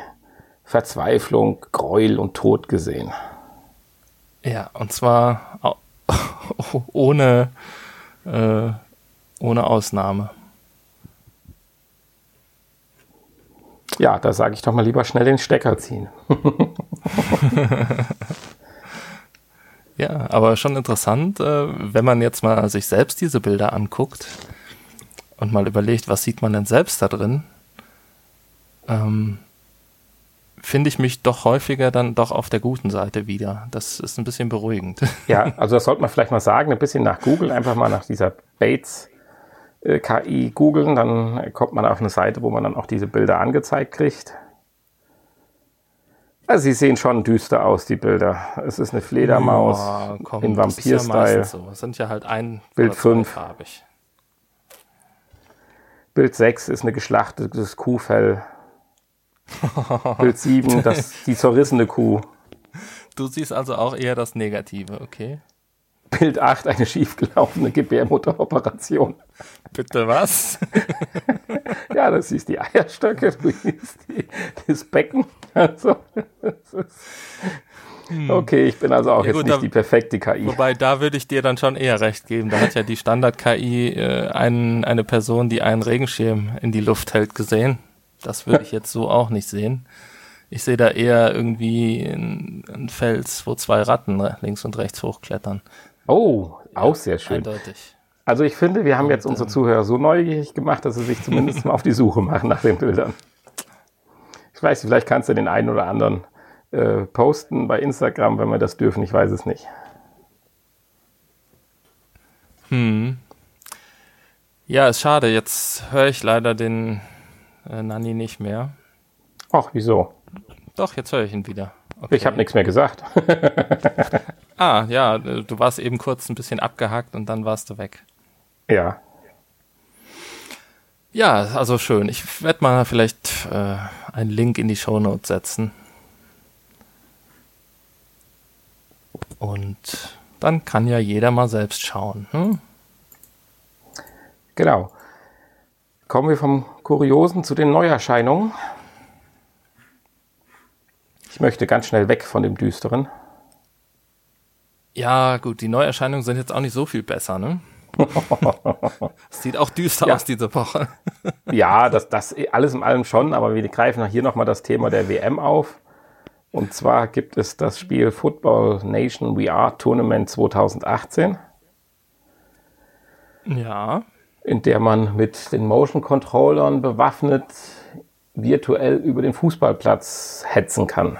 Verzweiflung, Gräuel und Tod gesehen. Ja, und zwar *laughs* ohne, äh, ohne Ausnahme. Ja, da sage ich doch mal lieber schnell den Stecker ziehen. *laughs* ja, aber schon interessant, äh, wenn man jetzt mal sich selbst diese Bilder anguckt und mal überlegt, was sieht man denn selbst da drin? Ähm, finde ich mich doch häufiger dann doch auf der guten Seite wieder. Das ist ein bisschen beruhigend. *laughs* Ja, also das sollte man vielleicht mal sagen, ein bisschen nach Google, einfach mal nach dieser Bates äh, KI googeln, dann kommt man auf eine Seite, wo man dann auch diese Bilder angezeigt kriegt. Also sie sehen schon düster aus, die Bilder. Es ist eine Fledermaus ja, komm, in Vampir-Style. Ja so. sind ja halt ein Bild 5. Bild 6 ist eine geschlachtetes Kuhfell. *laughs* Bild 7, *laughs* das, die zerrissene Kuh. Du siehst also auch eher das Negative, okay? Bild 8, eine schiefgelaufene Gebärmutteroperation. Bitte was? *laughs* ja, das ist die Eierstöcke, du siehst die, das Becken. Also, das ist hm. Okay, ich bin also auch ja, jetzt gut, nicht da, die perfekte KI. Wobei, da würde ich dir dann schon eher recht geben. Da hat ja die Standard-KI äh, ein, eine Person, die einen Regenschirm in die Luft hält, gesehen. Das würde ich jetzt so auch nicht sehen. Ich sehe da eher irgendwie einen Fels, wo zwei Ratten links und rechts hochklettern. Oh, auch sehr schön. Eindeutig. Also ich finde, wir haben jetzt unsere Zuhörer so neugierig gemacht, dass sie sich zumindest mal auf die Suche machen nach den Bildern. Ich weiß, vielleicht kannst du den einen oder anderen äh, posten bei Instagram, wenn wir das dürfen. Ich weiß es nicht. Hm. Ja, ist schade. Jetzt höre ich leider den äh, Nanni nicht mehr. Ach, wieso? Doch, jetzt höre ich ihn wieder. Okay. Ich habe nichts mehr gesagt. *laughs* ah, ja, äh, du warst eben kurz ein bisschen abgehakt und dann warst du weg. Ja. Ja, also schön. Ich werde mal vielleicht äh, einen Link in die Show Notes setzen. Und dann kann ja jeder mal selbst schauen. Hm? Genau. Kommen wir vom Kuriosen zu den Neuerscheinungen. Ich möchte ganz schnell weg von dem Düsteren. Ja, gut, die Neuerscheinungen sind jetzt auch nicht so viel besser, ne? *laughs* sieht auch düster ja. aus diese Woche. *laughs* ja, das, das alles in allem schon, aber wir greifen hier nochmal das Thema der WM auf. Und zwar gibt es das Spiel Football Nation VR Tournament 2018. Ja in der man mit den Motion Controllern bewaffnet virtuell über den Fußballplatz hetzen kann.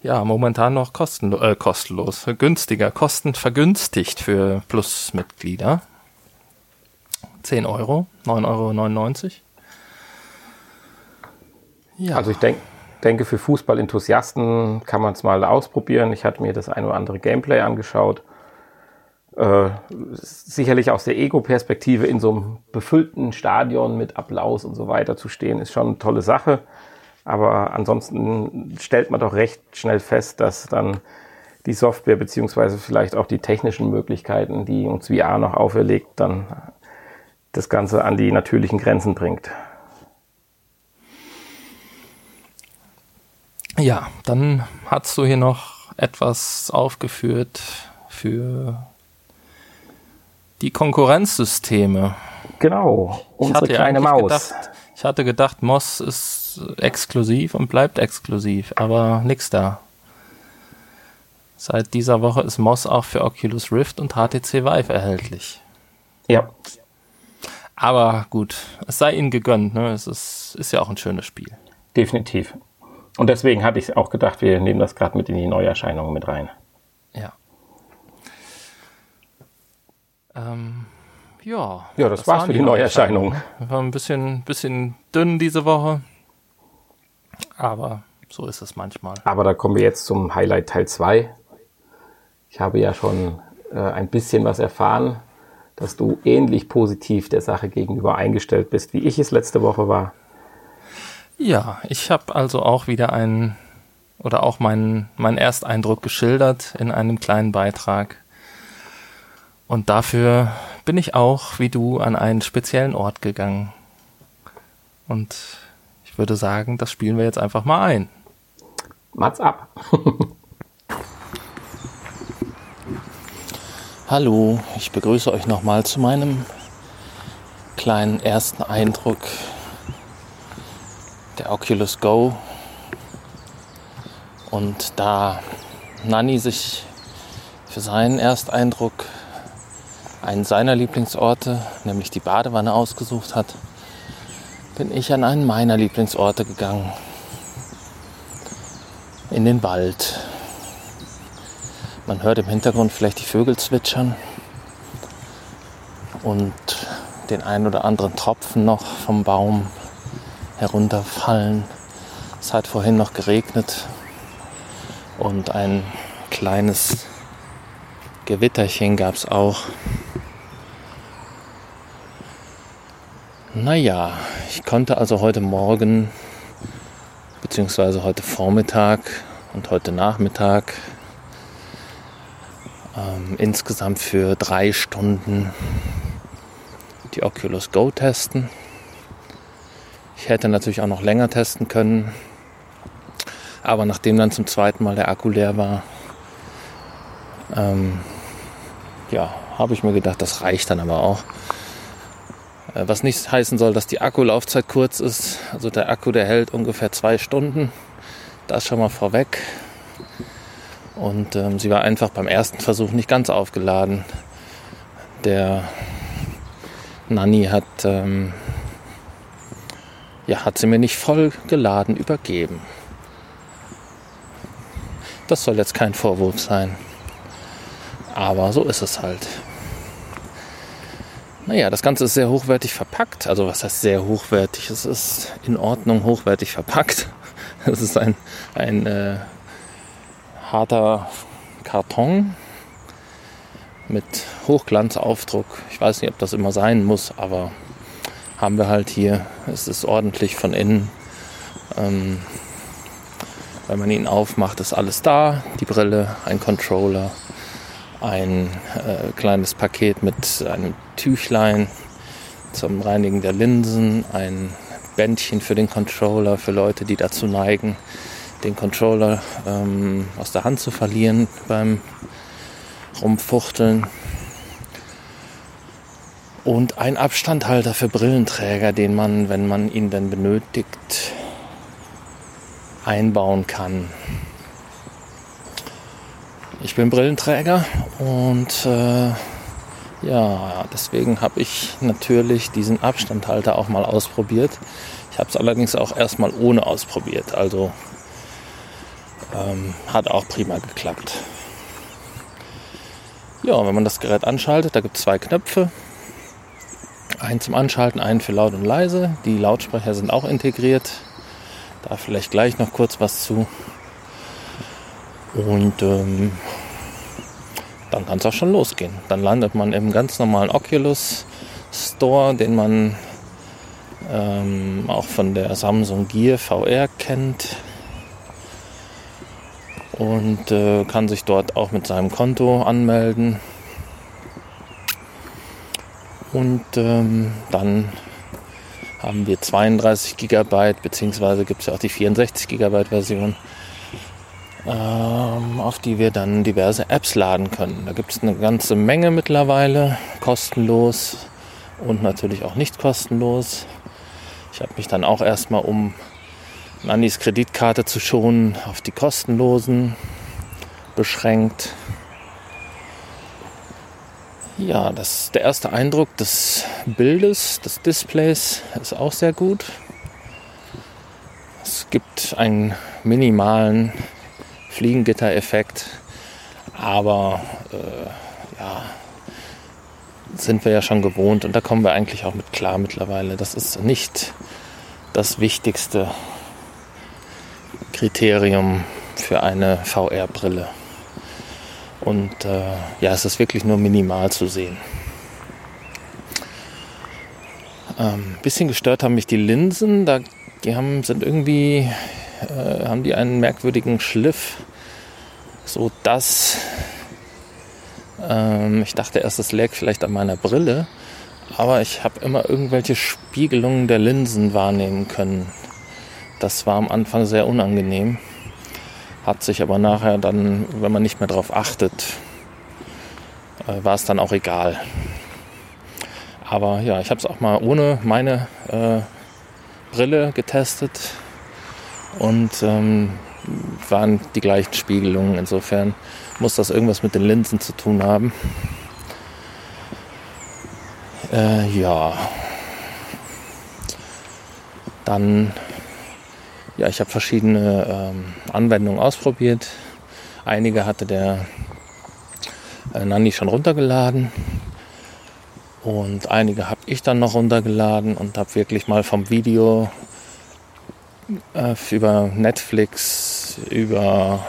Ja, momentan noch kostenlo äh, kostenlos, günstiger, kostenvergünstigt für Plus-Mitglieder. 10 Euro, 9,99 Euro. Ja. Also ich denk, denke, für Fußballenthusiasten kann man es mal ausprobieren. Ich hatte mir das ein oder andere Gameplay angeschaut äh, sicherlich aus der Ego-Perspektive in so einem befüllten Stadion mit Applaus und so weiter zu stehen, ist schon eine tolle Sache. Aber ansonsten stellt man doch recht schnell fest, dass dann die Software beziehungsweise vielleicht auch die technischen Möglichkeiten, die uns VR noch auferlegt, dann das Ganze an die natürlichen Grenzen bringt. Ja, dann hast du hier noch etwas aufgeführt für die Konkurrenzsysteme. Genau, unsere kleine Maus. Gedacht, ich hatte gedacht, Moss ist exklusiv und bleibt exklusiv, aber nix da. Seit dieser Woche ist Moss auch für Oculus Rift und HTC Vive erhältlich. Ja. Aber gut, es sei ihnen gegönnt, ne? Es ist, ist ja auch ein schönes Spiel. Definitiv. Und deswegen hatte ich auch gedacht, wir nehmen das gerade mit in die Neuerscheinungen mit rein. Ähm, ja. Ja, das, das war's für die Neuerscheinungen. War ein bisschen, bisschen dünn diese Woche. Aber so ist es manchmal. Aber da kommen wir jetzt zum Highlight Teil 2. Ich habe ja schon äh, ein bisschen was erfahren, dass du ähnlich positiv der Sache gegenüber eingestellt bist, wie ich es letzte Woche war. Ja, ich habe also auch wieder einen oder auch meinen, meinen Ersteindruck geschildert in einem kleinen Beitrag. Und dafür bin ich auch, wie du, an einen speziellen Ort gegangen. Und ich würde sagen, das spielen wir jetzt einfach mal ein. Mats ab. *laughs* Hallo, ich begrüße euch nochmal zu meinem kleinen ersten Eindruck der Oculus Go. Und da Nani sich für seinen Ersteindruck einen seiner Lieblingsorte, nämlich die Badewanne, ausgesucht hat, bin ich an einen meiner Lieblingsorte gegangen. In den Wald. Man hört im Hintergrund vielleicht die Vögel zwitschern und den ein oder anderen Tropfen noch vom Baum herunterfallen. Es hat vorhin noch geregnet und ein kleines Gewitterchen gab es auch. Naja, ich konnte also heute Morgen beziehungsweise heute Vormittag und heute Nachmittag ähm, insgesamt für drei Stunden die Oculus Go testen. Ich hätte natürlich auch noch länger testen können. Aber nachdem dann zum zweiten Mal der Akku leer war, ähm, ja, habe ich mir gedacht, das reicht dann aber auch. Äh, was nicht heißen soll, dass die Akkulaufzeit kurz ist. Also der Akku, der hält ungefähr zwei Stunden. Das schon mal vorweg. Und ähm, sie war einfach beim ersten Versuch nicht ganz aufgeladen. Der Nanny hat ähm, ja, hat sie mir nicht voll geladen übergeben. Das soll jetzt kein Vorwurf sein. Aber so ist es halt. Naja, das Ganze ist sehr hochwertig verpackt. Also was heißt sehr hochwertig? Es ist in Ordnung hochwertig verpackt. *laughs* Es ist ein, ein äh, harter Karton mit Hochglanzaufdruck. Ich weiß nicht, ob das immer sein muss, aber haben wir halt hier. Es ist ordentlich von innen. Ähm, wenn man ihn aufmacht, ist alles da. Die Brille, ein Controller, ein äh, kleines Paket mit einem Tüchlein zum Reinigen der Linsen, ein Bändchen für den Controller, für Leute, die dazu neigen, den Controller ähm, aus der Hand zu verlieren beim Rumfuchteln und ein Abstandhalter für Brillenträger, den man, wenn man ihn denn benötigt, einbauen kann. Ich bin Brillenträger und äh, ja, deswegen habe ich natürlich diesen Abstandhalter auch mal ausprobiert. Ich habe es allerdings auch erstmal ohne ausprobiert, also ähm, hat auch prima geklappt. Ja, wenn man das Gerät anschaltet, da gibt es zwei Knöpfe. Einen zum Anschalten, einen für laut und leise. Die Lautsprecher sind auch integriert. Da vielleicht gleich noch kurz was zu. Und ähm, dann kann es auch schon losgehen. Dann landet man im ganz normalen Oculus Store, den man ähm, auch von der Samsung Gear VR kennt. und äh, kann sich dort auch mit seinem Konto anmelden. Und ähm, dann haben wir 32 GB, beziehungsweise gibt es ja auch die 64 GB Version, ähm, auf die wir dann diverse Apps laden können. Da gibt es eine ganze Menge mittlerweile, kostenlos und natürlich auch nicht kostenlos. Ich habe mich dann auch erstmal, um Nannis Kreditkarte zu schonen, auf die kostenlosen beschränkt. Ja, das, der erste Eindruck des Bildes, des Displays ist auch sehr gut. Es gibt einen minimalen Fliegengitter-Effekt, aber äh, ja, sind wir ja schon gewohnt und da kommen wir eigentlich auch mit klar mittlerweile. Das ist nicht das wichtigste Kriterium für eine VR-Brille. Und äh, ja, es ist wirklich nur minimal zu sehen. Ähm, bisschen gestört haben mich die Linsen. Da, die haben, sind irgendwie, äh, haben die einen merkwürdigen Schliff, so dass ähm, ich dachte erst, es läge vielleicht an meiner Brille, aber ich habe immer irgendwelche Spiegelungen der Linsen wahrnehmen können. Das war am Anfang sehr unangenehm hat sich aber nachher dann, wenn man nicht mehr darauf achtet, äh, war es dann auch egal. Aber ja, ich habe es auch mal ohne meine äh, Brille getestet und ähm, waren die gleichen Spiegelungen. Insofern muss das irgendwas mit den Linsen zu tun haben. Äh, ja. Dann ja, ich habe verschiedene ähm, Anwendungen ausprobiert. Einige hatte der äh, Nanni schon runtergeladen. Und einige habe ich dann noch runtergeladen und habe wirklich mal vom Video äh, über Netflix, über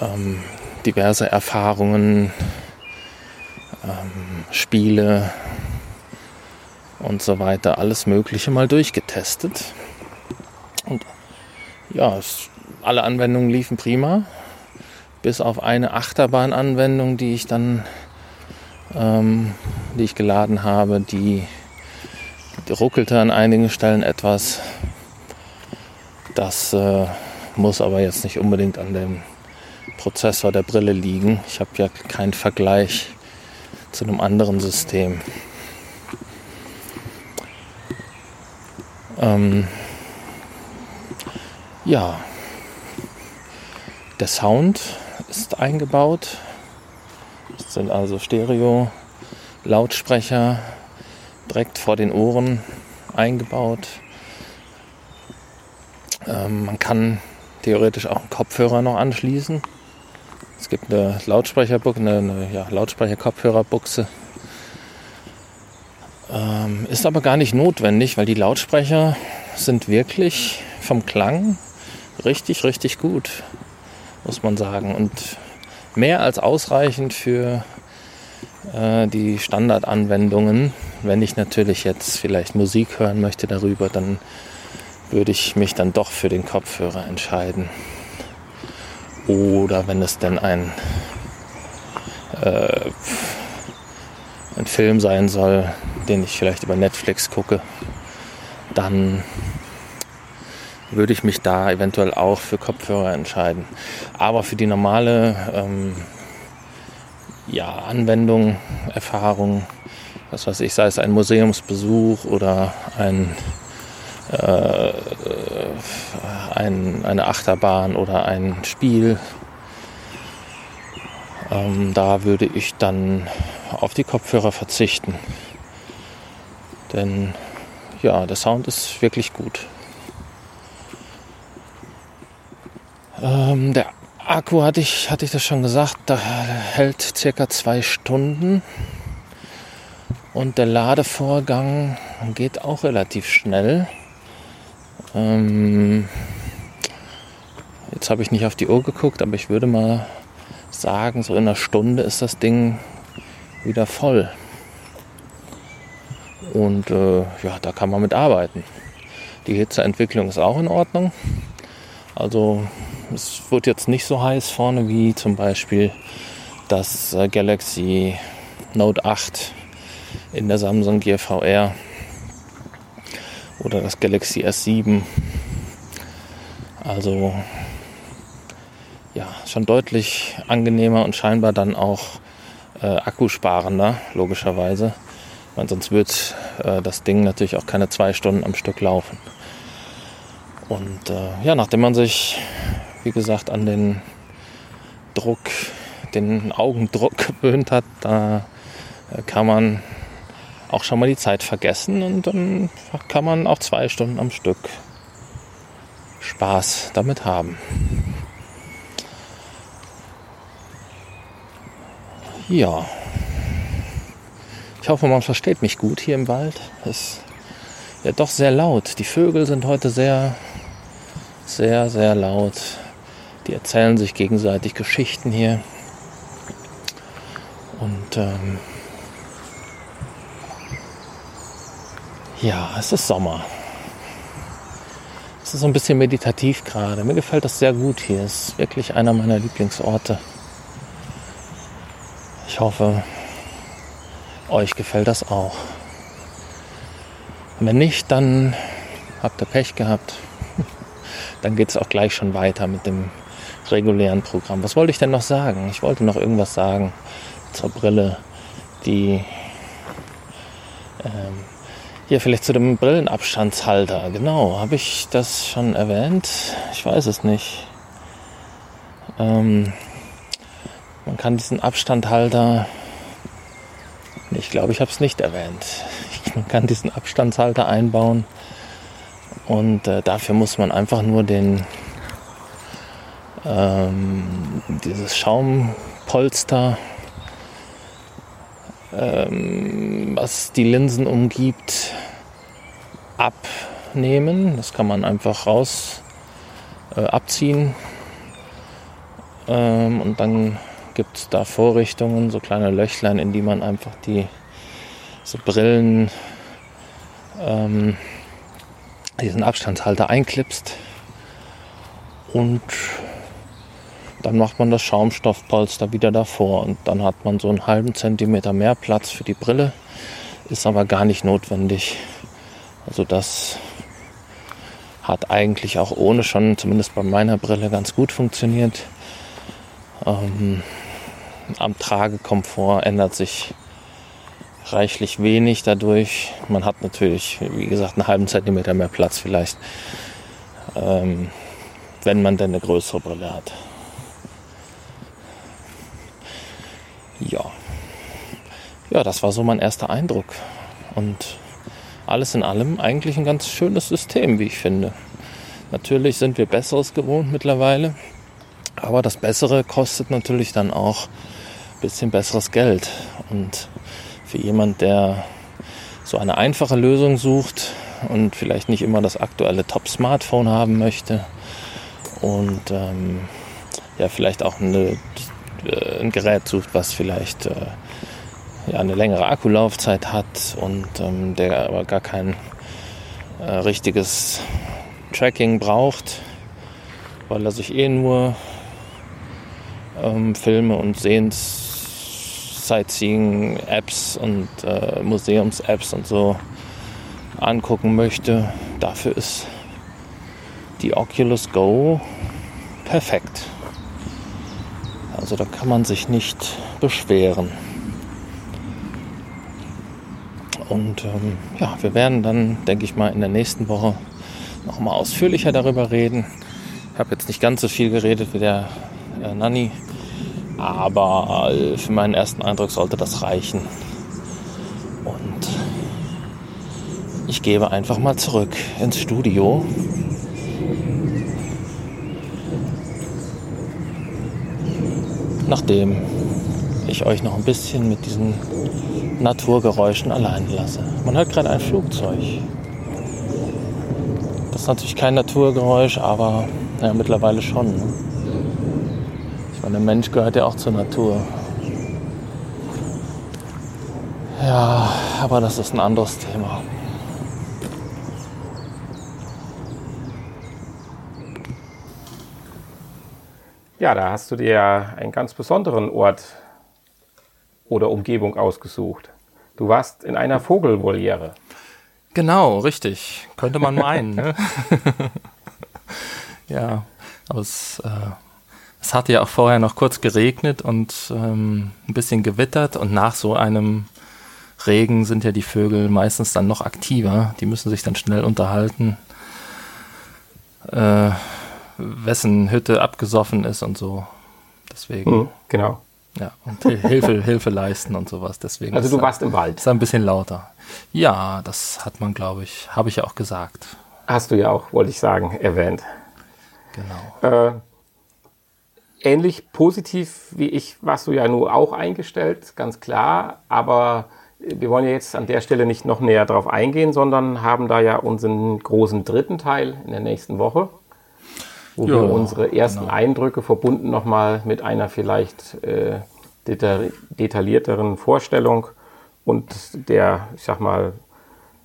ähm, diverse Erfahrungen, ähm, Spiele und so weiter, alles Mögliche mal durchgetestet. Und ja, es, alle Anwendungen liefen prima. Bis auf eine Achterbahn-Anwendung, die ich dann, ähm, die ich geladen habe, die, die, ruckelte an einigen Stellen etwas. Das äh, muss aber jetzt nicht unbedingt an dem Prozessor der Brille liegen. Ich habe ja keinen Vergleich zu einem anderen System. Ähm, ja, der Sound ist eingebaut. Es sind also Stereo-Lautsprecher direkt vor den Ohren eingebaut. Ähm, man kann theoretisch auch einen Kopfhörer noch anschließen. Es gibt eine Lautsprecherbuchse, eine, eine ja, Lautsprecher-Kopfhörerbuchse. Ähm, ist aber gar nicht notwendig, weil die Lautsprecher sind wirklich vom Klang richtig, richtig gut, muss man sagen. Und mehr als ausreichend für äh, die Standardanwendungen. Wenn ich natürlich jetzt vielleicht Musik hören möchte darüber, dann würde ich mich dann doch für den Kopfhörer entscheiden. Oder wenn es denn ein, äh, ein Film sein soll, den ich vielleicht über Netflix gucke, dann würde ich mich da eventuell auch für Kopfhörer entscheiden. Aber für die normale ähm, ja, Anwendung, Erfahrung, was weiß ich, sei es ein Museumsbesuch oder ein, äh, ein eine Achterbahn oder ein Spiel, ähm, da würde ich dann auf die Kopfhörer verzichten. Denn ja, der Sound ist wirklich gut. Ähm, der Akku hatte ich, hatte ich das schon gesagt, da hält circa zwei Stunden. Und der Ladevorgang geht auch relativ schnell. Ähm, jetzt habe ich nicht auf die Uhr geguckt, aber ich würde mal sagen, so in einer Stunde ist das Ding wieder voll. Und äh, ja, da kann man mit arbeiten. Die Hitzeentwicklung ist auch in Ordnung. Also es wird jetzt nicht so heiß vorne wie zum Beispiel das äh, Galaxy Note 8 in der Samsung Gear VR oder das Galaxy S7. Also ja, schon deutlich angenehmer und scheinbar dann auch äh, akkusparender, logischerweise. Weil sonst wird äh, das Ding natürlich auch keine zwei Stunden am Stück laufen. Und äh, ja, nachdem man sich, wie gesagt, an den Druck, den Augendruck *laughs* gewöhnt hat, da äh, kann man auch schon mal die Zeit vergessen und dann kann man auch zwei Stunden am Stück Spaß damit haben. Ja. Ich hoffe, man versteht mich gut hier im Wald. Es ist ja doch sehr laut. Die Vögel sind heute sehr, sehr, sehr laut. Die erzählen sich gegenseitig Geschichten hier. Und ähm, ja, es ist Sommer. Es ist so ein bisschen meditativ gerade. Mir gefällt das sehr gut hier. Es ist wirklich einer meiner Lieblingsorte. Ich hoffe, euch gefällt das auch. Und wenn nicht, dann habt ihr Pech gehabt. *laughs* Dann geht es auch gleich schon weiter mit dem regulären Programm. Was wollte ich denn noch sagen? Ich wollte noch irgendwas sagen zur Brille, die ähm, hier vielleicht zu dem Brillenabstandshalter. Genau, habe ich das schon erwähnt? Ich weiß es nicht. Ähm, man kann diesen Abstandhalter, ich glaube, ich habe es nicht erwähnt. *laughs* Man kann diesen Abstandshalter einbauen und äh, dafür muss man einfach nur den ähm, dieses Schaumpolster, ähm, was die Linsen umgibt, abnehmen. Das kann man einfach raus äh, abziehen ähm, und dann gibt es da Vorrichtungen, so kleine Löchlein, in die man einfach die so Brillen, ähm, diesen Abstandshalter einklipst und dann macht man das Schaumstoffpolster wieder davor und dann hat man so einen halben Zentimeter mehr Platz für die Brille, ist aber gar nicht notwendig. Also das hat eigentlich auch ohne schon, zumindest bei meiner Brille, ganz gut funktioniert. Ähm, am Tragekomfort ändert sich reichlich wenig dadurch. Man hat natürlich, wie gesagt, einen halben Zentimeter mehr Platz vielleicht, ähm, wenn man denn eine größere Brille hat. Ja. Ja, das war so mein erster Eindruck. Und alles in allem eigentlich ein ganz schönes System, wie ich finde. Natürlich sind wir Besseres gewohnt mittlerweile, aber das Bessere kostet natürlich dann auch ein bisschen besseres Geld. Und für jemand, der so eine einfache Lösung sucht und vielleicht nicht immer das aktuelle Top-Smartphone haben möchte und ähm, ja, vielleicht auch eine äh, ein Gerät sucht, was vielleicht äh, ja, eine längere Akkulaufzeit hat und ähm, der aber gar kein äh, richtiges Tracking braucht, weil er sich eh nur ähm, Filme und Sehens Sightseeing-Apps und äh, Museums-Apps und so angucken möchte. Dafür ist die Oculus Go perfekt. Also da kann man sich nicht beschweren. Und ähm, ja, wir werden dann, denke ich mal, in der nächsten Woche noch mal ausführlicher darüber reden. Ich habe jetzt nicht ganz so viel geredet wie der äh, Nanni, aber äh, für meinen ersten Eindruck sollte das reichen. Und ich gebe einfach mal zurück ins Studio nachdem ich euch noch ein bisschen mit diesen Naturgeräuschen allein lasse. Man hört gerade ein Flugzeug. Das ist natürlich kein Naturgeräusch, aber ja, mittlerweile schon. Ne? Ich meine, der Mensch gehört ja auch zur Natur. Ja, aber das ist ein anderes Thema. Ja, da hast du dir ja einen ganz besonderen Ort oder Umgebung ausgesucht. Du warst in einer Vogelvoliere. Genau, richtig. Könnte man meinen. ne? *laughs* ja, aber es, äh, es hatte ja auch vorher noch kurz geregnet und ähm, ein bisschen gewittert und nach so einem Regen sind ja die Vögel meistens dann noch aktiver. Die müssen sich dann schnell unterhalten, äh, wessen Hütte abgesoffen ist und so. Deswegen. Mhm, genau. Ja, und Hilfe, *laughs* Hilfe leisten und sowas. Deswegen also du warst im Wald. Ist ein bisschen lauter. Ja, das hat man, glaube ich, habe ich ja auch gesagt. Hast du ja auch, wollte ich sagen, erwähnt. Genau. Äh, ähnlich positiv wie ich warst du ja nur auch eingestellt, ganz klar. Aber wir wollen ja jetzt an der Stelle nicht noch näher drauf eingehen, sondern haben da ja unseren großen dritten Teil in der nächsten Woche, wo Ja, wir unsere ersten genau. Eindrücke verbunden nochmal mit einer vielleicht äh, deta detaillierteren Vorstellung und der, ich sag mal,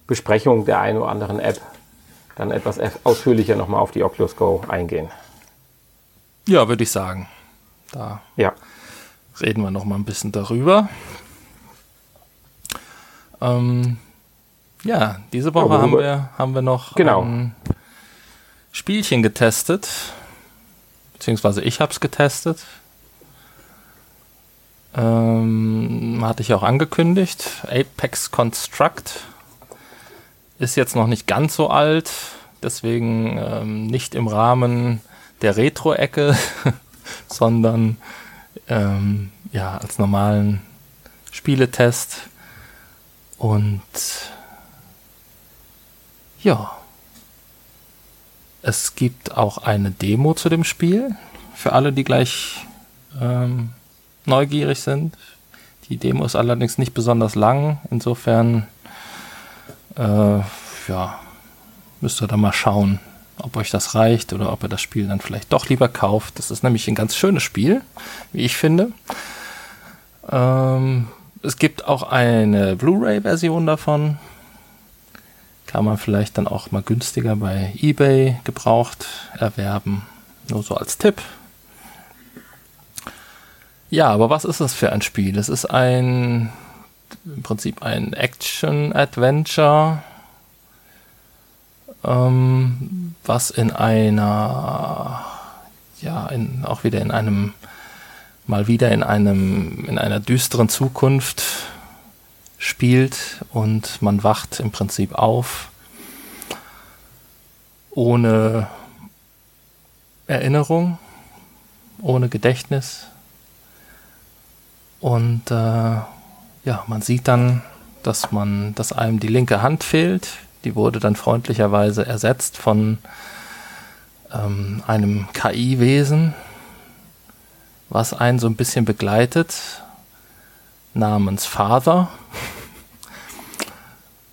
Besprechung der einen oder anderen App dann etwas ausführlicher nochmal auf die Oculus Go eingehen. Ja, würde ich sagen. Da Ja. reden wir noch mal ein bisschen darüber. Ähm, ja, diese Woche Ja, haben, wir, haben wir noch Genau. ein Spielchen getestet. Beziehungsweise ich habe es getestet. Ähm, hatte ich auch angekündigt. Apex Construct ist jetzt noch nicht ganz so alt, deswegen ähm, nicht im Rahmen der Retro-Ecke, *laughs* sondern ähm, ja, als normalen Spieletest. Und ja, es gibt auch eine Demo zu dem Spiel für alle, die gleich ähm, neugierig sind. Die Demo ist allerdings nicht besonders lang, insofern äh, ja, müsst ihr da mal schauen, ob euch das reicht oder ob ihr das Spiel dann vielleicht doch lieber kauft. Das ist nämlich ein ganz schönes Spiel, wie ich finde. Ähm, es gibt auch eine Blu-ray-Version davon. Kann man vielleicht dann auch mal günstiger bei eBay gebraucht erwerben. Nur so als Tipp. Ja, aber was ist das für ein Spiel? Es ist ein im Prinzip ein Action-Adventure, ähm, was in einer, ja, in, auch wieder in einem, mal wieder in einem, in einer düsteren Zukunft spielt und man wacht im Prinzip auf ohne Erinnerung, ohne Gedächtnis und äh, ja, man sieht dann, dass man, dass einem die linke Hand fehlt. Die wurde dann freundlicherweise ersetzt von ähm, einem KI-Wesen, was einen so ein bisschen begleitet, namens Father.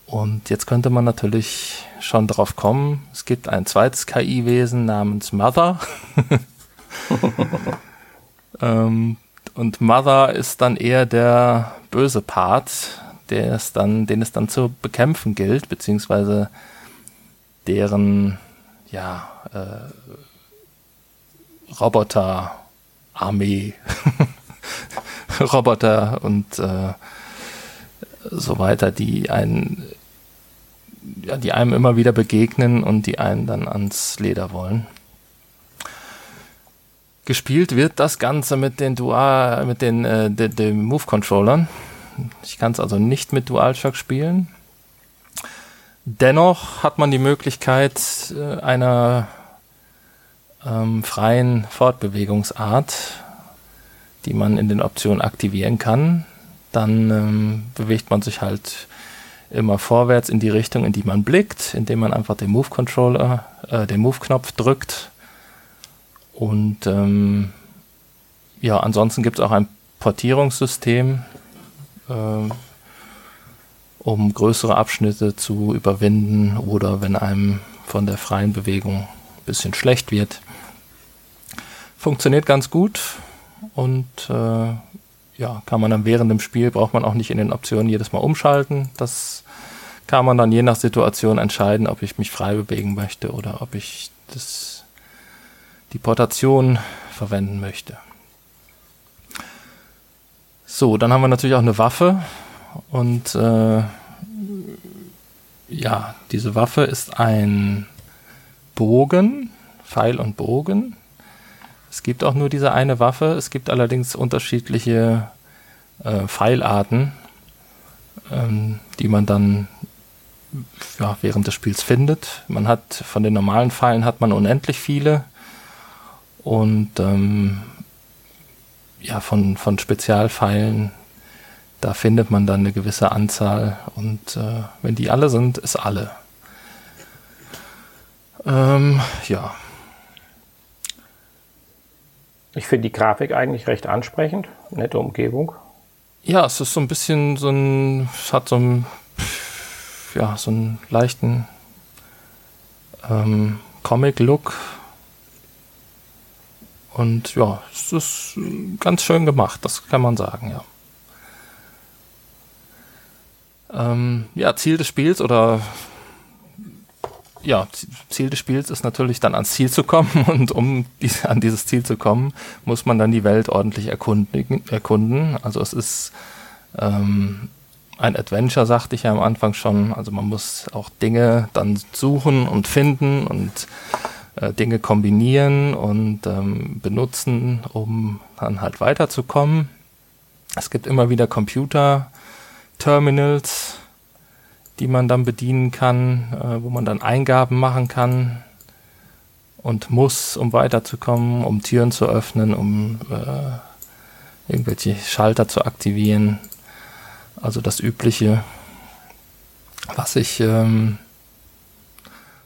Und jetzt könnte man natürlich schon drauf kommen, es gibt ein zweites KI-Wesen namens Mother. *laughs* ähm, und Mother ist dann eher der böse Part, der es dann, den es dann zu bekämpfen gilt, beziehungsweise deren ja, äh, Roboter-Armee, *laughs* *laughs* Roboter und äh, so weiter, die einen, ja, die einem immer wieder begegnen und die einen dann ans Leder wollen. Gespielt wird das Ganze mit den Dual, mit den, äh, de, den Move-Controllern. Ich kann es also nicht mit DualShock spielen. Dennoch hat man die Möglichkeit äh, einer ähm, freien Fortbewegungsart, die man in den Optionen aktivieren kann. Dann ähm, bewegt man sich halt immer vorwärts in die Richtung, in die man blickt, indem man einfach den Move-Controller, äh, den Move-Knopf drückt. Und ähm, ja, ansonsten gibt es auch ein Portierungssystem, äh, um größere Abschnitte zu überwinden oder wenn einem von der freien Bewegung ein bisschen schlecht wird. Funktioniert ganz gut und äh, ja, kann man dann während dem Spiel, braucht man auch nicht in den Optionen jedes Mal umschalten. Das kann man dann je nach Situation entscheiden, ob ich mich frei bewegen möchte oder ob ich das, die Portation verwenden möchte. So, dann haben wir natürlich auch eine Waffe und äh, ja, diese Waffe ist ein Bogen, Pfeil und Bogen. Es gibt auch nur diese eine Waffe. Es gibt allerdings unterschiedliche äh, Pfeilarten, ähm, die man dann ja, während des Spiels findet. Man hat von den normalen Pfeilen hat man unendlich viele und ähm, ja, von, von Spezialpfeilen, da findet man dann eine gewisse Anzahl und äh, wenn die alle sind, ist alle. Ähm, ja. Ich finde die Grafik eigentlich recht ansprechend. Nette Umgebung. Ja, es ist so ein bisschen so ein, es hat so ein, ja, so einen leichten ähm, Comic-Look. Und ja, es ist ganz schön gemacht, das kann man sagen, ja. Ähm, ja, Ziel des Spiels oder ja, Ziel des Spiels ist natürlich dann ans Ziel zu kommen *laughs* und um dies, an dieses Ziel zu kommen, muss man dann die Welt ordentlich erkunden. Also es ist ähm, ein Adventure, sagte ich ja am Anfang schon. Also man muss auch Dinge dann suchen und finden und äh, Dinge kombinieren und ähm, benutzen, um dann halt weiterzukommen. Es gibt immer wieder Computer-Terminals, die man dann bedienen kann, äh, wo man dann Eingaben machen kann und muss, um weiterzukommen, um Türen zu öffnen, um äh, irgendwelche Schalter zu aktivieren. Also das Übliche, was ich, ähm,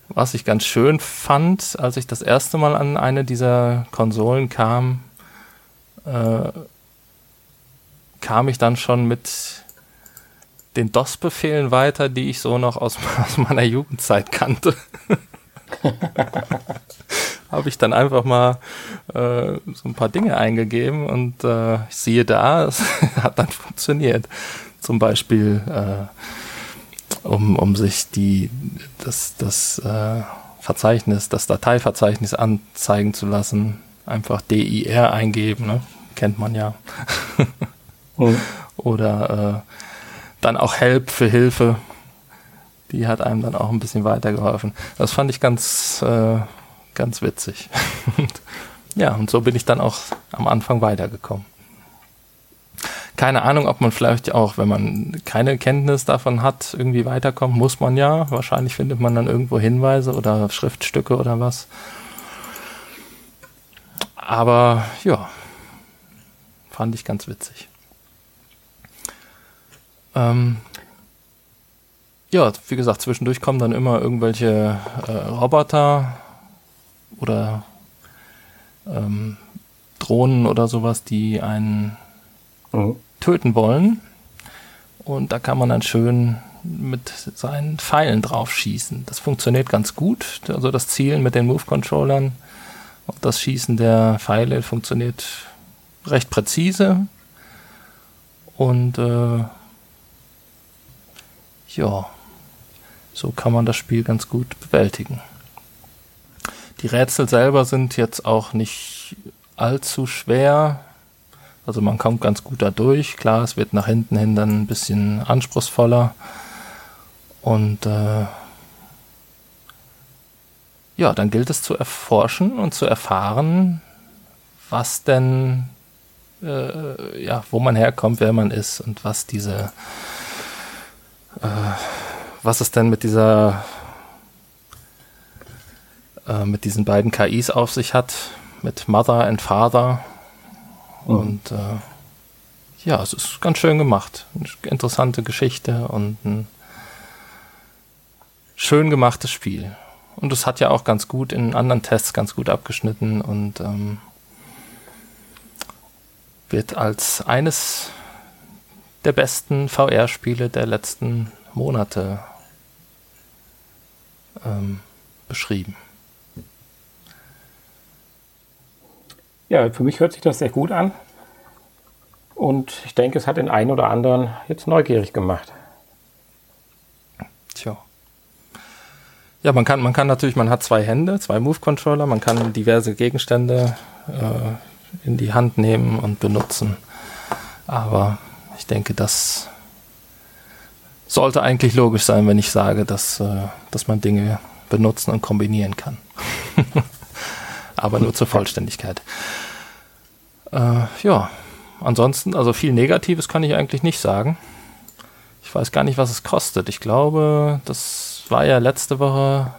was ich ganz schön fand, als ich das erste Mal an eine dieser Konsolen kam, äh, kam ich dann schon mit den DOS-Befehlen weiter, die ich so noch aus, *laughs* aus meiner Jugendzeit kannte. *laughs* Habe ich dann einfach mal äh, so ein paar Dinge eingegeben und äh, ich sehe da, *laughs* es hat dann funktioniert. Zum Beispiel, äh, um, um sich die, das, das äh, Verzeichnis, das Dateiverzeichnis anzeigen zu lassen, einfach DIR eingeben, ne? kennt man ja. mhm. Oder äh, dann auch Help für Hilfe. Die hat einem dann auch ein bisschen weitergeholfen. Das fand ich ganz, äh, ganz witzig. *laughs* ja, und so bin ich dann auch am Anfang weitergekommen. Keine Ahnung, ob man vielleicht auch, wenn man keine Kenntnis davon hat, irgendwie weiterkommt, muss man ja. Wahrscheinlich findet man dann irgendwo Hinweise oder Schriftstücke oder was. Aber ja, fand ich ganz witzig. Ähm, ja, wie gesagt, zwischendurch kommen dann immer irgendwelche äh, Roboter oder ähm, Drohnen oder sowas, die einen mhm. töten wollen. Und da kann man dann schön mit seinen Pfeilen drauf schießen. Das funktioniert ganz gut. Also das Zielen mit den Move-Controllern und das Schießen der Pfeile funktioniert recht präzise. Und äh, ja, so kann man das Spiel ganz gut bewältigen. Die Rätsel selber sind jetzt auch nicht allzu schwer. Also man kommt ganz gut da durch. Klar, es wird nach hinten hin dann ein bisschen anspruchsvoller. Und äh, ja, dann gilt es zu erforschen und zu erfahren, was denn, äh, ja, wo man herkommt, wer man ist und was diese äh, was es denn mit dieser äh, mit diesen beiden KIs auf sich hat, mit Mother and Father. Mhm. Und äh, ja, es ist ganz schön gemacht. Eine interessante Geschichte und ein schön gemachtes Spiel. Und es hat ja auch ganz gut in anderen Tests ganz gut abgeschnitten und ähm, wird als eines der besten VR-Spiele der letzten Monate ähm, beschrieben. Ja, für mich hört sich das sehr gut an. Und ich denke, es hat den einen oder anderen jetzt neugierig gemacht. Tja. Ja, man kann, man kann natürlich, man hat zwei Hände, zwei Move-Controller, man kann diverse Gegenstände äh, in die Hand nehmen und benutzen. Aber ich denke, das sollte eigentlich logisch sein, wenn ich sage, dass, äh, dass man Dinge benutzen und kombinieren kann. *laughs* Aber nur zur Vollständigkeit. Äh, ja, ansonsten, also viel Negatives kann ich eigentlich nicht sagen. Ich weiß gar nicht, was es kostet. Ich glaube, das war ja letzte Woche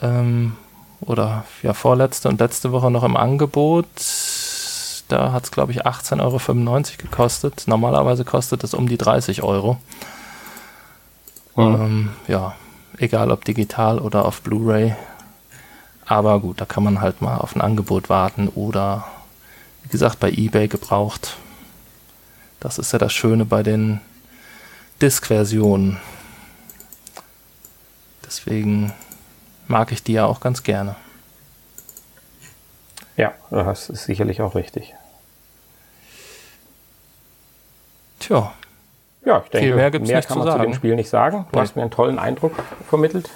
ähm, oder ja vorletzte und letzte Woche noch im Angebot. Da hat es, glaube ich, 18,95 Euro gekostet. Normalerweise kostet es um die 30 Euro. Mhm. Ähm, ja, egal ob digital oder auf Blu-ray. Aber gut, da kann man halt mal auf ein Angebot warten oder wie gesagt bei eBay gebraucht. Das ist ja das Schöne bei den Disk-Versionen. Deswegen mag ich die ja auch ganz gerne. Ja, das ist sicherlich auch richtig. Tja. Ja, ich denke, Viel mehr, gibt's mehr kann man zu, zu dem Spiel nicht sagen. Du ja. hast mir einen tollen Eindruck vermittelt.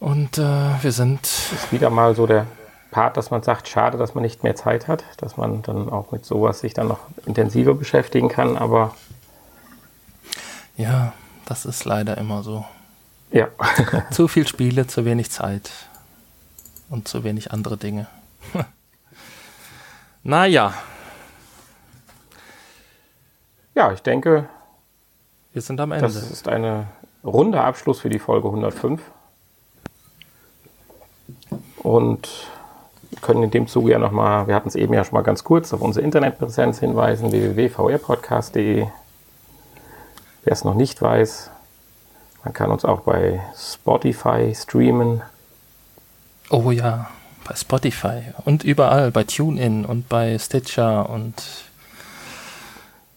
Und äh, wir sind. Ist wieder mal so der Part, dass man sagt, schade, dass man nicht mehr Zeit hat, dass man dann auch mit sowas sich dann noch intensiver beschäftigen kann, aber. Ja, das ist leider immer so. Ja. zu viel Spiele, zu wenig Zeit und zu wenig andere Dinge. Naja. Ja, ich denke, wir sind am Ende. Das ist ein runder Abschluss für die Folge 105. Und können in dem Zuge ja nochmal, wir hatten es eben ja schon mal ganz kurz, auf unsere Internetpräsenz hinweisen, www.vrpodcast.de. Wer es noch nicht weiß, man kann uns auch bei Spotify streamen. Oh ja, bei Spotify und überall, bei TuneIn und bei Stitcher und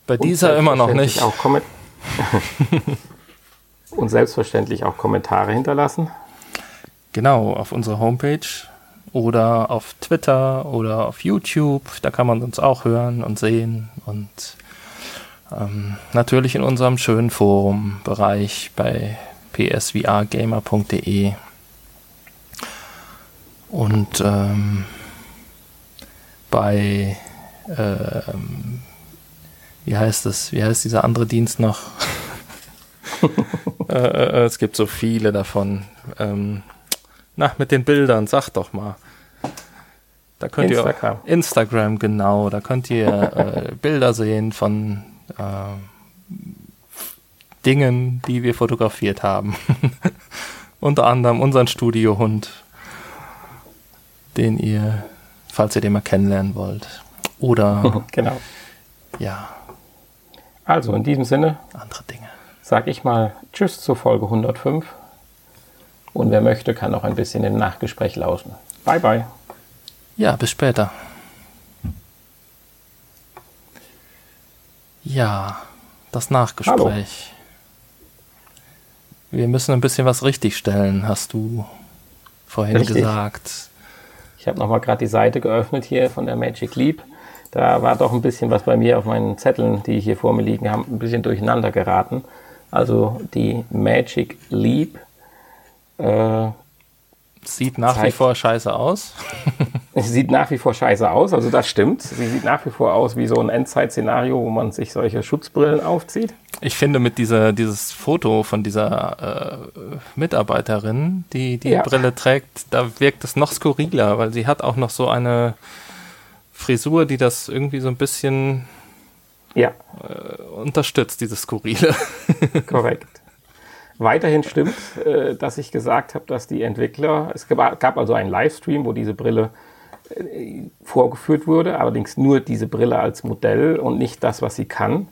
bei und dieser immer noch nicht. Auch *laughs* und selbstverständlich auch Kommentare hinterlassen. Genau, auf unserer Homepage oder auf Twitter oder auf YouTube. Da kann man uns auch hören und sehen und ähm, natürlich in unserem schönen Forum-Bereich bei psvrgamer.de und ähm, bei ähm, wie heißt es? Wie heißt dieser andere Dienst noch? *laughs* Äh, äh, äh, es gibt so viele davon. Ähm, na, mit den Bildern, sag doch mal. Da könnt Instagram. ihr Instagram genau, da könnt ihr äh, *laughs* Bilder sehen von äh, Dingen, die wir fotografiert haben. *laughs* Unter anderem unseren Studiohund, den ihr, falls ihr den mal kennenlernen wollt. Oder *laughs* genau. Ja. Also in diesem Sinne. Andere Dinge. Sag ich mal Tschüss zur Folge 105. Und wer möchte, kann auch ein bisschen im Nachgespräch lauschen. Bye bye. Ja, bis später. Ja, das Nachgespräch. Hallo. Wir müssen ein bisschen was richtigstellen, hast du vorhin Richtig. gesagt. Ich habe nochmal gerade die Seite geöffnet hier von der Magic Leap. Da war doch ein bisschen was bei mir auf meinen Zetteln, die hier vor mir liegen haben, ein bisschen durcheinander geraten. Also die Magic Leap äh, sieht nach zeigt, wie vor scheiße aus. *laughs* sieht nach wie vor scheiße aus, also das stimmt. Sie sieht nach wie vor aus wie so ein Endzeit-Szenario, wo man sich solche Schutzbrillen aufzieht. Ich finde mit dieser, dieses Foto von dieser äh, Mitarbeiterin, die die ja. Brille trägt, da wirkt es noch skurriler, weil sie hat auch noch so eine Frisur, die das irgendwie so ein bisschen ja. äh, unterstützt, dieses Skurrile. *laughs* Korrekt. Weiterhin stimmt, äh, dass ich gesagt habe, dass die Entwickler, es gab also einen Livestream, wo diese Brille vorgeführt wurde, allerdings nur diese Brille als Modell und nicht das, was sie kann.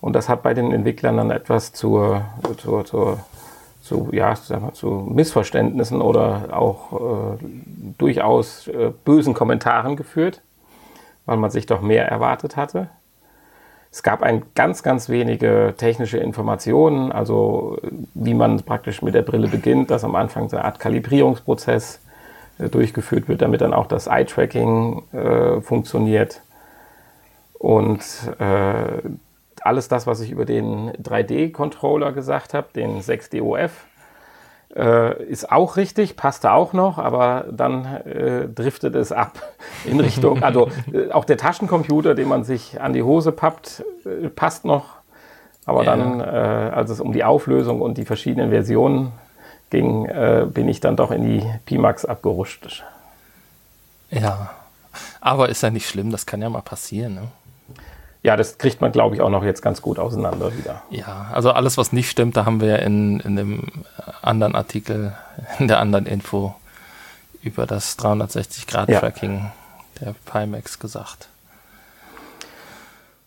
Und das hat bei den Entwicklern dann etwas zur, zur, zur zu, ja, mal, zu Missverständnissen oder auch äh, durchaus äh, bösen Kommentaren geführt, weil man sich doch mehr erwartet hatte. Es gab ein ganz, ganz wenige technische Informationen, also wie man praktisch mit der Brille beginnt, dass am Anfang so eine Art Kalibrierungsprozess äh, durchgeführt wird, damit dann auch das Eye-Tracking äh, funktioniert. Und äh, alles das, was ich über den 3D-Controller gesagt habe, den 6DOF, Äh, ist auch richtig, passte auch noch, aber dann äh, driftet es ab *laughs* in Richtung, also äh, auch der Taschencomputer, den man sich an die Hose pappt, äh, passt noch, aber ja. dann, äh, als es um die Auflösung und die verschiedenen Versionen ging, äh, bin ich dann doch in die Pimax abgerutscht. Ja, aber ist ja nicht schlimm, das kann ja mal passieren. Ne? ja, das kriegt man, glaube ich, auch noch jetzt ganz gut auseinander wieder. Ja, also alles, was nicht stimmt, da haben wir ja in, in dem anderen Artikel, in der anderen Info über das 360-Grad-Tracking ja. der Pimax gesagt.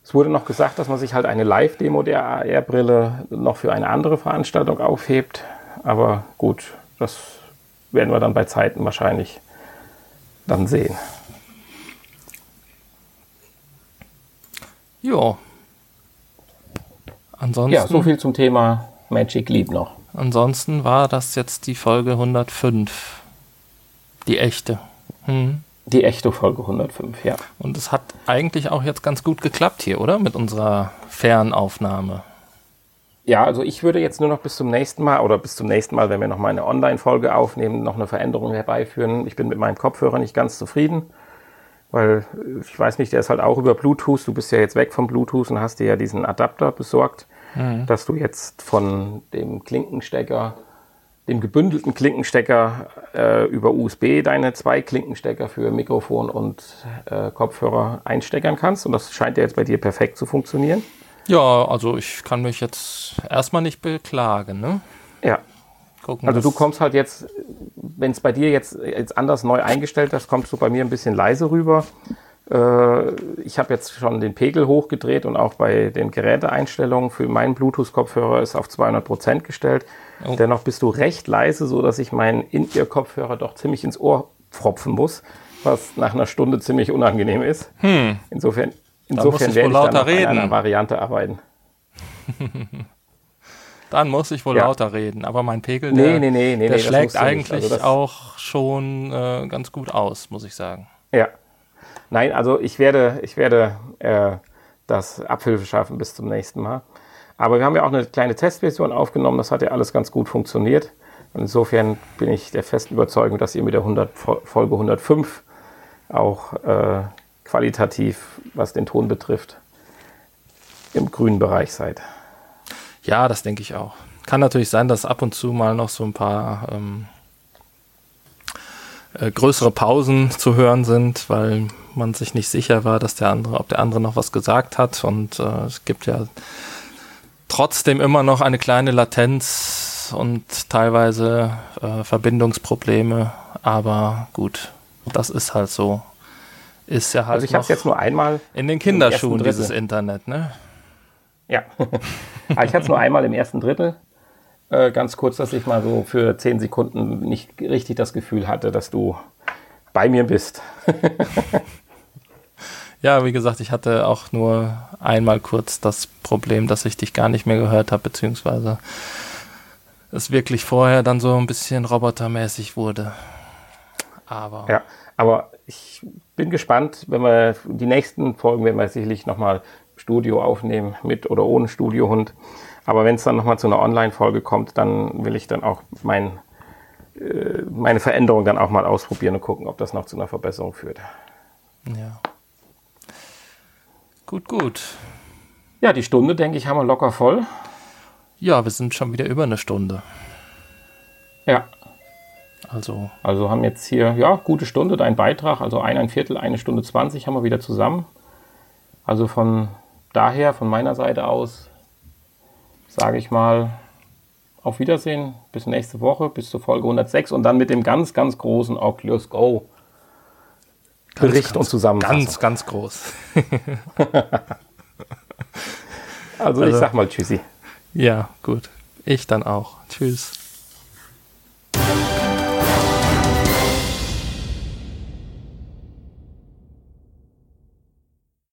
Es wurde noch gesagt, dass man sich halt eine Live-Demo der AR-Brille noch für eine andere Veranstaltung aufhebt. Aber gut, das werden wir dann bei Zeiten wahrscheinlich dann sehen. Ja. Ansonsten. Ja, so viel zum Thema Magic Leap noch. Ansonsten war das jetzt die Folge 105. Die echte. Hm. Die echte Folge 105, ja. Und es hat eigentlich auch jetzt ganz gut geklappt hier, oder? Mit unserer Fernaufnahme. Ja, also ich würde jetzt nur noch bis zum nächsten Mal oder bis zum nächsten Mal, wenn wir noch mal eine Online-Folge aufnehmen, noch eine Veränderung herbeiführen. Ich bin mit meinem Kopfhörer nicht ganz zufrieden. Weil ich weiß nicht, der ist halt auch über Bluetooth. Du bist ja jetzt weg vom Bluetooth und hast dir ja diesen Adapter besorgt, mhm. dass du jetzt von dem Klinkenstecker, dem gebündelten Klinkenstecker äh, über USB deine zwei Klinkenstecker für Mikrofon und äh, Kopfhörer einsteckern kannst. Und das scheint ja jetzt bei dir perfekt zu funktionieren. Ja, also ich kann mich jetzt erstmal nicht beklagen. Ne? Ja, gucken. Also du kommst halt jetzt, wenn es bei dir jetzt, jetzt anders neu eingestellt ist, kommst du bei mir ein bisschen leise rüber. Äh, ich habe jetzt schon den Pegel hochgedreht und auch bei den Geräteeinstellungen für meinen Bluetooth-Kopfhörer ist auf 200 Prozent gestellt. Oh. Dennoch bist du recht leise, so dass ich meinen In-Ear-Kopfhörer doch ziemlich ins Ohr pfropfen muss, was nach einer Stunde ziemlich unangenehm ist. Hm. Insofern, insofern werde ich dann noch an einer Variante arbeiten. *laughs* Dann muss ich wohl ja. lauter reden. Aber mein Pegel, der, nee, nee, nee, der schlägt eigentlich also auch schon äh, ganz gut aus, muss ich sagen. Ja. Nein, also ich werde, ich werde äh, das Abhilfe schaffen bis zum nächsten Mal. Aber wir haben ja auch eine kleine Testversion aufgenommen. Das hat ja alles ganz gut funktioniert. insofern bin ich der festen Überzeugung, dass ihr mit der 100, Folge 105 auch äh, qualitativ, was den Ton betrifft, im grünen Bereich seid. Ja, das denke ich auch. Kann natürlich sein, dass ab und zu mal noch so ein paar ähm, äh, größere Pausen zu hören sind, weil man sich nicht sicher war, dass der andere, ob der andere noch was gesagt hat. Und äh, es gibt ja trotzdem immer noch eine kleine Latenz und teilweise äh, Verbindungsprobleme. Aber gut, das ist halt so. Ist ja halt. Also ich habe jetzt nur einmal in den Kinderschuhen dieses Internet, ne? Ja. Aber *laughs* ich hatte es nur einmal im ersten Drittel. Äh, ganz kurz, dass ich mal so für zehn Sekunden nicht richtig das Gefühl hatte, dass du bei mir bist. *laughs* ja, wie gesagt, ich hatte auch nur einmal kurz das Problem, dass ich dich gar nicht mehr gehört habe, beziehungsweise es wirklich vorher dann so ein bisschen robotermäßig wurde. Aber. Ja, aber ich bin gespannt, wenn wir die nächsten Folgen werden wir sicherlich nochmal Studio aufnehmen, mit oder ohne Studiohund. Aber wenn es dann nochmal zu einer Online-Folge kommt, dann will ich dann auch mein, äh, meine Veränderung dann auch mal ausprobieren und gucken, ob das noch zu einer Verbesserung führt. Ja. Gut, gut. Ja, die Stunde, denke ich, haben wir locker voll. Ja, wir sind schon wieder über eine Stunde. Ja. Also. Also haben jetzt hier, ja, gute Stunde, dein Beitrag, also ein Viertel, eine Stunde zwanzig haben wir wieder zusammen. Also von daher von meiner Seite aus sage ich mal auf Wiedersehen, bis nächste Woche, bis zur Folge 106 und dann mit dem ganz, ganz großen Oculus Go Bericht ganz, und Zusammenfassung. Ganz, ganz groß. also, *laughs* also ich sag mal Tschüssi. Ja, gut. Ich dann auch. Tschüss.